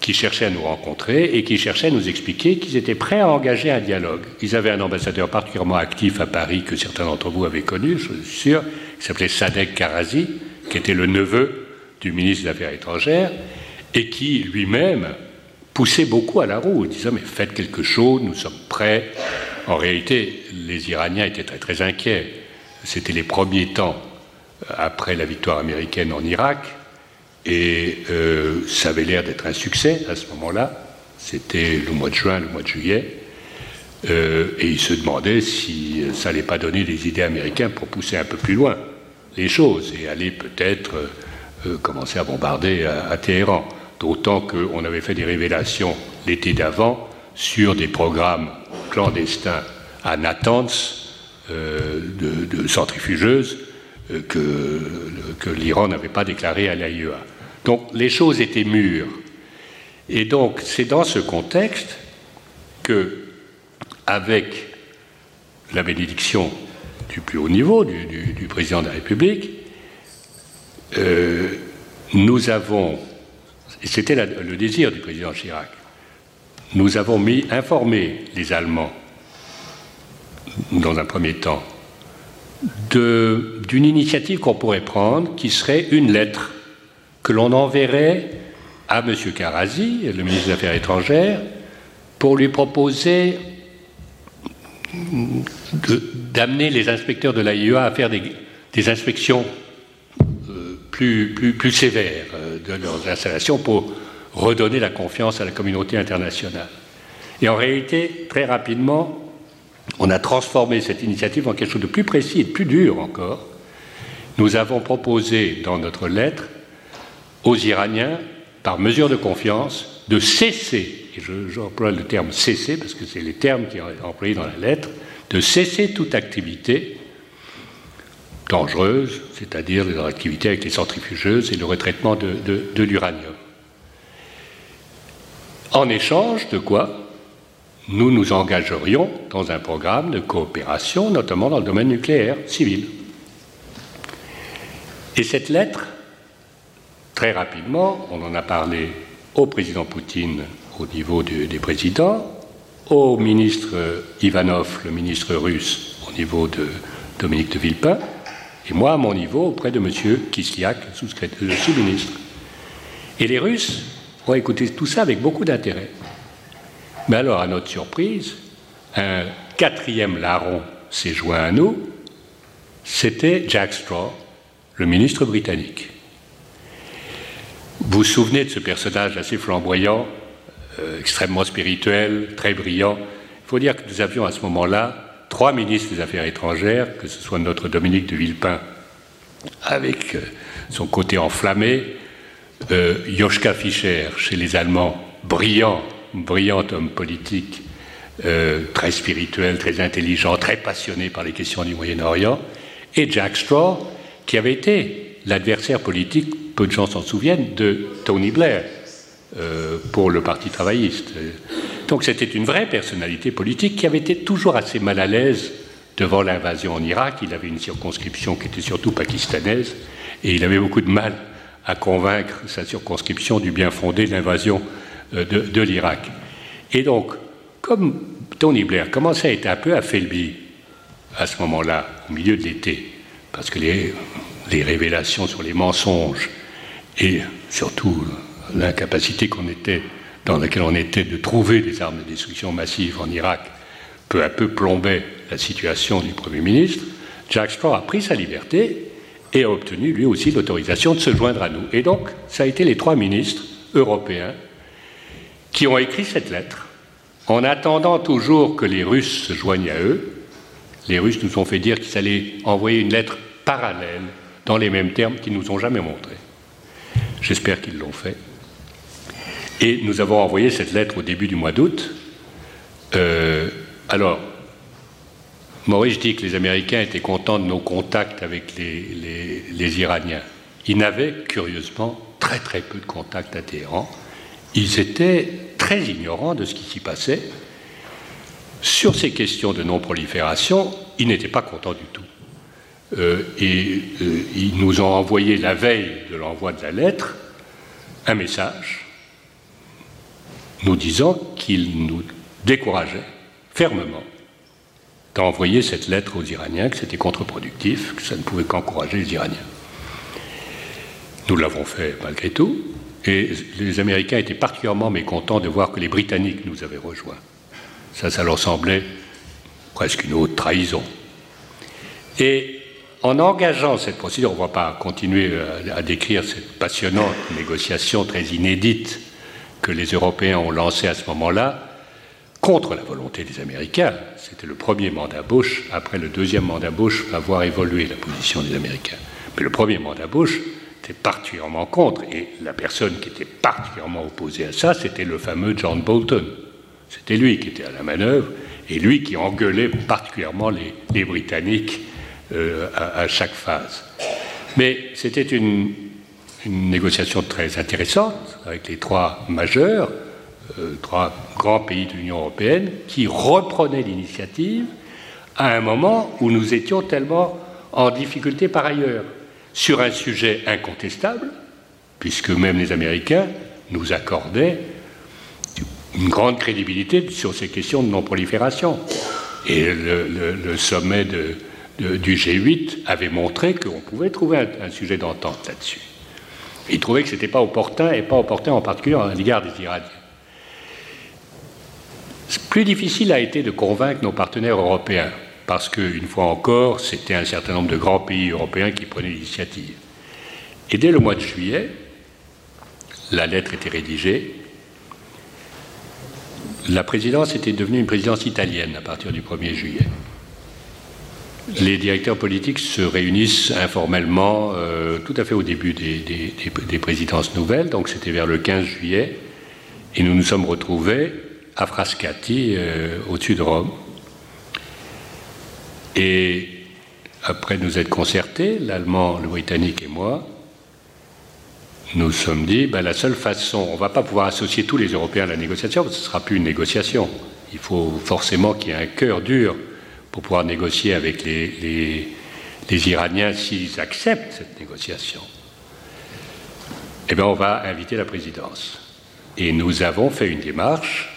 qui cherchaient à nous rencontrer et qui cherchaient à nous expliquer qu'ils étaient prêts à engager un dialogue. Ils avaient un ambassadeur particulièrement actif à Paris que certains d'entre vous avaient connu, je suis sûr, qui s'appelait Sadek Karazi, qui était le neveu du ministre des Affaires étrangères, et qui lui-même poussait beaucoup à la roue, disant mais faites quelque chose, nous sommes prêts. En réalité, les Iraniens étaient très très inquiets. C'était les premiers temps euh, après la victoire américaine en Irak, et euh, ça avait l'air d'être un succès à ce moment-là. C'était le mois de juin, le mois de juillet, euh, et ils se demandaient si ça n'allait pas donner des idées américaines pour pousser un peu plus loin les choses et aller peut-être commencer à bombarder à Téhéran d'autant qu'on avait fait des révélations l'été d'avant sur des programmes clandestins à Natanz euh, de, centrifugeuses euh, que, que l'Iran n'avait pas déclaré à l'AIEA. Donc les choses étaient mûres. Et donc c'est dans ce contexte que, avec la bénédiction du plus haut niveau du, président de la République, euh, nous avons et c'était le désir du président Chirac. Nous avons mis, informé les Allemands, dans un premier temps, d'une initiative qu'on pourrait prendre qui serait une lettre que l'on enverrait à M. Karazi, le ministre des Affaires étrangères, pour lui proposer d'amener les inspecteurs de l'AIEA à faire des inspections plus, sévères euh, de leurs installations pour redonner la confiance à la communauté internationale. Et en réalité, très rapidement, on a transformé cette initiative en quelque chose de plus précis et de plus dur encore. Nous avons proposé dans notre lettre aux Iraniens, par mesure de confiance, de cesser, et j'emploie le terme cesser parce que c'est les termes qui sont employés dans la lettre, de cesser toute activité dangereuses, c'est-à-dire les activités avec les centrifugeuses et le retraitement de, l'uranium. En échange de quoi nous nous engagerions dans un programme de coopération, notamment dans le domaine nucléaire civil. Et cette lettre, très rapidement, on en a parlé au président Poutine au niveau des présidents, au ministre Ivanov, le ministre russe, au niveau de Dominique de Villepin, et moi à mon niveau auprès de M. Kislyak, le sous-ministre. Et les Russes ont écouté tout ça avec beaucoup d'intérêt. Mais alors, à notre surprise, un quatrième larron s'est joint à nous, c'était Jack Straw, le ministre britannique. Vous vous souvenez de ce personnage assez flamboyant, euh, extrêmement spirituel, très brillant. faut dire que nous avions à ce moment-là trois ministres des Affaires étrangères, que ce soit notre Dominique de Villepin, avec euh, son côté enflammé, euh, Joschka Fischer chez les Allemands, brillant, brillant homme politique, euh, très spirituel, très intelligent, très passionné par les questions du Moyen-Orient, et Jack Straw, qui avait été l'adversaire politique, peu de gens s'en souviennent, de Tony Blair euh, pour le Parti travailliste. Donc c'était une vraie personnalité politique qui avait été toujours assez mal à l'aise devant l'invasion en Irak. Il avait une circonscription qui était surtout pakistanaise et il avait beaucoup de mal à convaincre sa circonscription du bien fondé de l'invasion euh, de, de l'Irak. Et donc, comme Tony Blair commençait à être un peu affaibli à ce moment-là, au milieu de l'été, parce que les, révélations sur les mensonges et surtout l'incapacité qu'on était, dans laquelle on était de trouver des armes de destruction massive en Irak, peu à peu plombait la situation du Premier ministre, Jack Straw a pris sa liberté et a obtenu lui aussi l'autorisation de se joindre à nous. Et donc, ça a été les trois ministres européens qui ont écrit cette lettre en attendant toujours que les Russes se joignent à eux, les Russes nous ont fait dire qu'ils allaient envoyer une lettre parallèle dans les mêmes termes qu'ils nous ont jamais montrés. J'espère qu'ils l'ont fait. Et nous avons envoyé cette lettre au début du mois d'août. Euh, alors, Maurice dit que les Américains étaient contents de nos contacts avec les, les Iraniens. Ils n'avaient, curieusement, très très peu de contacts à Téhéran. Ils étaient très ignorants de ce qui s'y passait. Sur ces questions de non-prolifération, ils n'étaient pas contents du tout. Euh, et euh, ils nous ont envoyé la veille de l'envoi de la lettre un message nous disant qu'ils nous décourageaient fermement d'envoyer cette lettre aux Iraniens, que c'était contre-productif, que ça ne pouvait qu'encourager les Iraniens. Nous l'avons fait malgré tout, et les Américains étaient particulièrement mécontents de voir que les Britanniques nous avaient rejoints. Ça, ça leur semblait presque une haute trahison. Et en engageant cette procédure, on ne va pas continuer à, décrire cette passionnante négociation très inédite que les Européens ont lancée à ce moment-là, contre la volonté des Américains. C'était le premier mandat Bush. Après le deuxième mandat Bush, va voir évoluer la position des Américains. Mais le premier mandat Bush, particulièrement contre. Et la personne qui était particulièrement opposée à ça, c'était le fameux John Bolton. C'était lui qui était à la manœuvre et lui qui engueulait particulièrement les, Britanniques euh, à, chaque phase. Mais c'était une, négociation très intéressante avec les trois majeurs, euh, trois grands pays de l'Union européenne, qui reprenaient l'initiative à un moment où nous étions tellement en difficulté par ailleurs sur un sujet incontestable, puisque même les Américains nous accordaient une grande crédibilité sur ces questions de non-prolifération. Et le, sommet du G8 avait montré qu'on pouvait trouver un, sujet d'entente là-dessus. Ils trouvaient que ce n'était pas opportun, et pas opportun en particulier à l'égard des Iraniens. Plus difficile a été de convaincre nos partenaires européens parce qu'une fois encore, c'était un certain nombre de grands pays européens qui prenaient l'initiative. Et dès le mois de juillet, la lettre était rédigée. La présidence était devenue une présidence italienne à partir du 1er juillet. Les directeurs politiques se réunissent informellement euh, tout à fait au début des, présidences nouvelles, donc c'était vers le 15 juillet, et nous nous sommes retrouvés à Frascati, euh, au-dessus de Rome, et après nous être concertés, l'Allemand, le Britannique et moi, nous sommes dit, ben, la seule façon, on ne va pas pouvoir associer tous les Européens à la négociation, parce que ce ne sera plus une négociation. Il faut forcément qu'il y ait un cœur dur pour pouvoir négocier avec les, Iraniens s'ils acceptent cette négociation. Eh bien, on va inviter la présidence. Et nous avons fait une démarche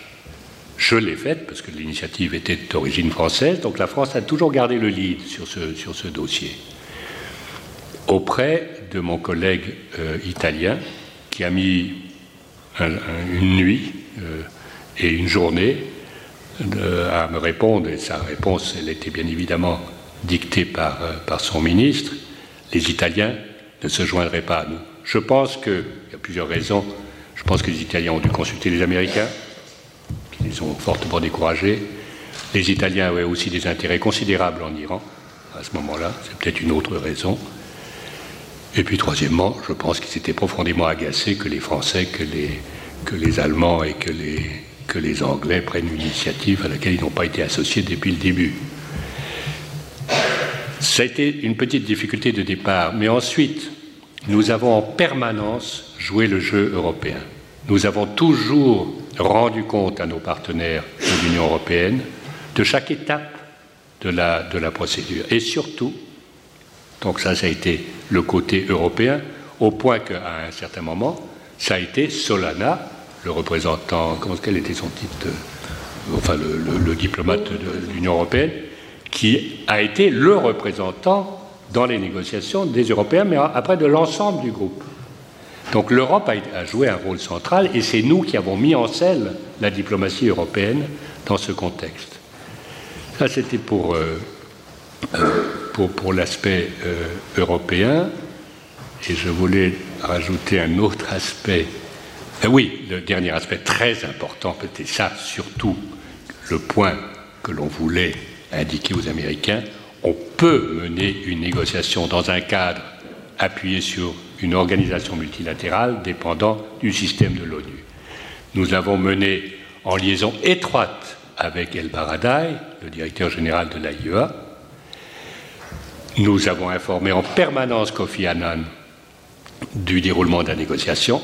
je l'ai faite parce que l'initiative était d'origine française, donc la France a toujours gardé le lead sur ce, sur ce dossier. Auprès de mon collègue euh, italien qui a mis une nuit euh, et une journée euh, à me répondre, et sa réponse, elle était bien évidemment dictée par, par son ministre, les Italiens ne se joindraient pas à nous. Je pense qu'il y a plusieurs raisons. Je pense que les Italiens ont dû consulter les Américains, ils sont fortement découragés. Les Italiens avaient aussi des intérêts considérables en Iran à ce moment-là, c'est peut-être une autre raison. Et puis troisièmement, je pense qu'ils étaient profondément agacés que les Français, que les, que les Allemands et que les, que les Anglais prennent une initiative à laquelle ils n'ont pas été associés depuis le début. Ça a été une petite difficulté de départ, mais ensuite, nous avons en permanence joué le jeu européen. Nous avons toujours rendu compte à nos partenaires de l'Union européenne de chaque étape de la, de la procédure. Et surtout, donc ça, ça a été le côté européen, au point qu'à un certain moment, ça a été Solana, le représentant, comment quel était son titre, enfin le, diplomate de l'Union européenne, qui a été le représentant dans les négociations des Européens, mais après de l'ensemble du groupe. Donc l'Europe a, joué un rôle central et c'est nous qui avons mis en scène la diplomatie européenne dans ce contexte. Ça, c'était pour, euh, euh, pour l'aspect euh, européen. Et je voulais rajouter un autre aspect. Oui, le dernier aspect très important, peut-être ça surtout le point que l'on voulait indiquer aux Américains. On peut mener une négociation dans un cadre appuyé sur une organisation multilatérale dépendant du système de l'ONU. Nous l'avons mené en liaison étroite avec El Baradei, le directeur général de l'AIEA. Nous avons informé en permanence Kofi Annan du déroulement de la négociation.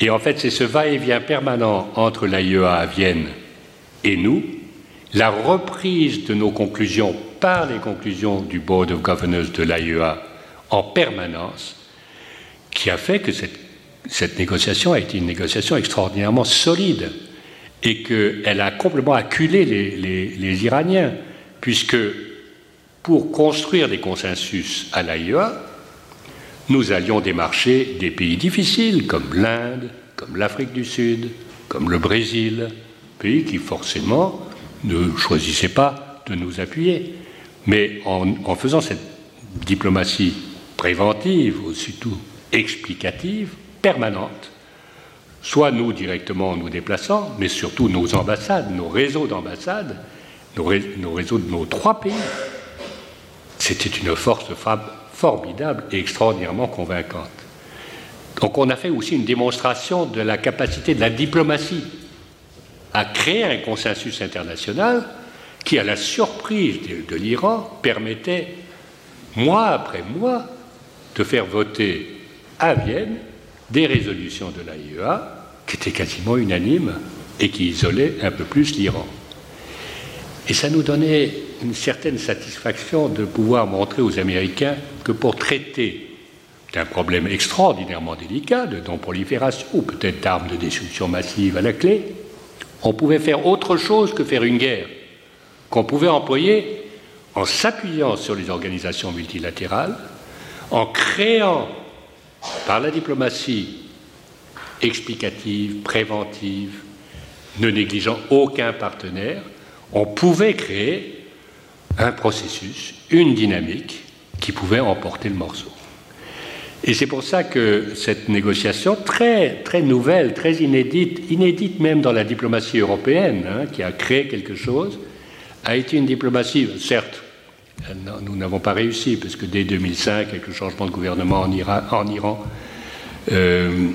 Et en fait, c'est ce va-et-vient permanent entre l'AIEA à Vienne et nous, la reprise de nos conclusions par les conclusions du Board of Governors de l'AIEA en permanence, qui a fait que cette négociation a été une négociation extraordinairement solide et qu'elle a complètement acculé les, Iraniens, puisque pour construire des consensus à l'AIEA, nous allions démarcher des pays difficiles comme l'Inde, comme l'Afrique du Sud, comme le Brésil, pays qui forcément ne choisissaient pas de nous appuyer. Mais en, faisant cette diplomatie préventive, ou surtout explicative, permanente, soit nous directement en nous déplaçant, mais surtout nos ambassades, nos réseaux d'ambassades, nos, réseaux de nos trois pays. C'était une force frappe formidable et extraordinairement convaincante. Donc on a fait aussi une démonstration de la capacité de la diplomatie à créer un consensus international qui, à la surprise de, l'Iran, permettait, mois après mois, de faire voter à Vienne des résolutions de l'AIEA qui étaient quasiment unanimes et qui isolaient un peu plus l'Iran. Et ça nous donnait une certaine satisfaction de pouvoir montrer aux Américains que pour traiter d'un problème extraordinairement délicat de non-prolifération ou peut-être d'armes de destruction massive à la clé, on pouvait faire autre chose que faire une guerre, qu'on pouvait employer en s'appuyant sur les organisations multilatérales, en créant par la diplomatie explicative, préventive, ne négligeant aucun partenaire, on pouvait créer un processus, une dynamique qui pouvait emporter le morceau. Et c'est pour ça que cette négociation très, très nouvelle, très inédite, inédite même dans la diplomatie européenne, hein, qui a créé quelque chose, a été une diplomatie, certes, nous n'avons pas réussi, parce que dès 2005, avec le changement de gouvernement en, Iran, euh,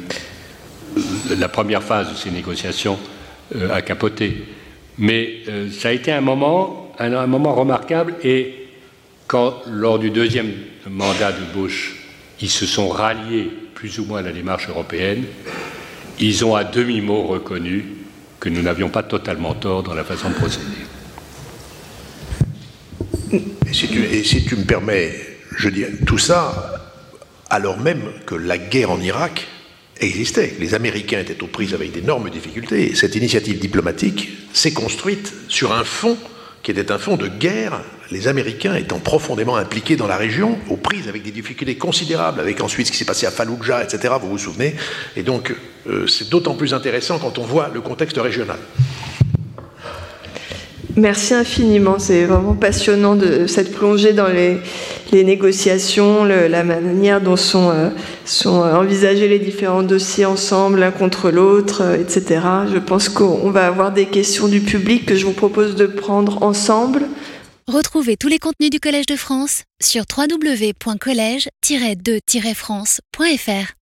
la première phase de ces négociations euh, a capoté. Mais euh, ça a été un moment, un, moment remarquable, et quand, lors du deuxième mandat de Bush, ils se sont ralliés plus ou moins à la démarche européenne, ils ont à demi-mot reconnu que nous n'avions pas totalement tort dans la façon de procéder. Et si tu, et si tu me permets, je dis tout ça alors même que la guerre en Irak existait. Les Américains étaient aux prises avec d'énormes difficultés. cette initiative diplomatique s'est construite sur un fond qui était un fond de guerre, les Américains étant profondément impliqués dans la région, aux prises avec des difficultés considérables, avec ensuite ce qui s'est passé à Fallujah, etc., vous vous souvenez. Et donc, euh, c'est d'autant plus intéressant quand on voit le contexte régional. Merci infiniment. C'est vraiment passionnant de cette plongée dans les, négociations, la manière dont sont, euh, sont, envisagés les différents dossiers ensemble, l'un contre l'autre, euh, etc. Je pense qu'on va avoir des questions du public que je vous propose de prendre ensemble. Retrouvez tous les contenus du Collège de France sur www.colège-2-france.fr.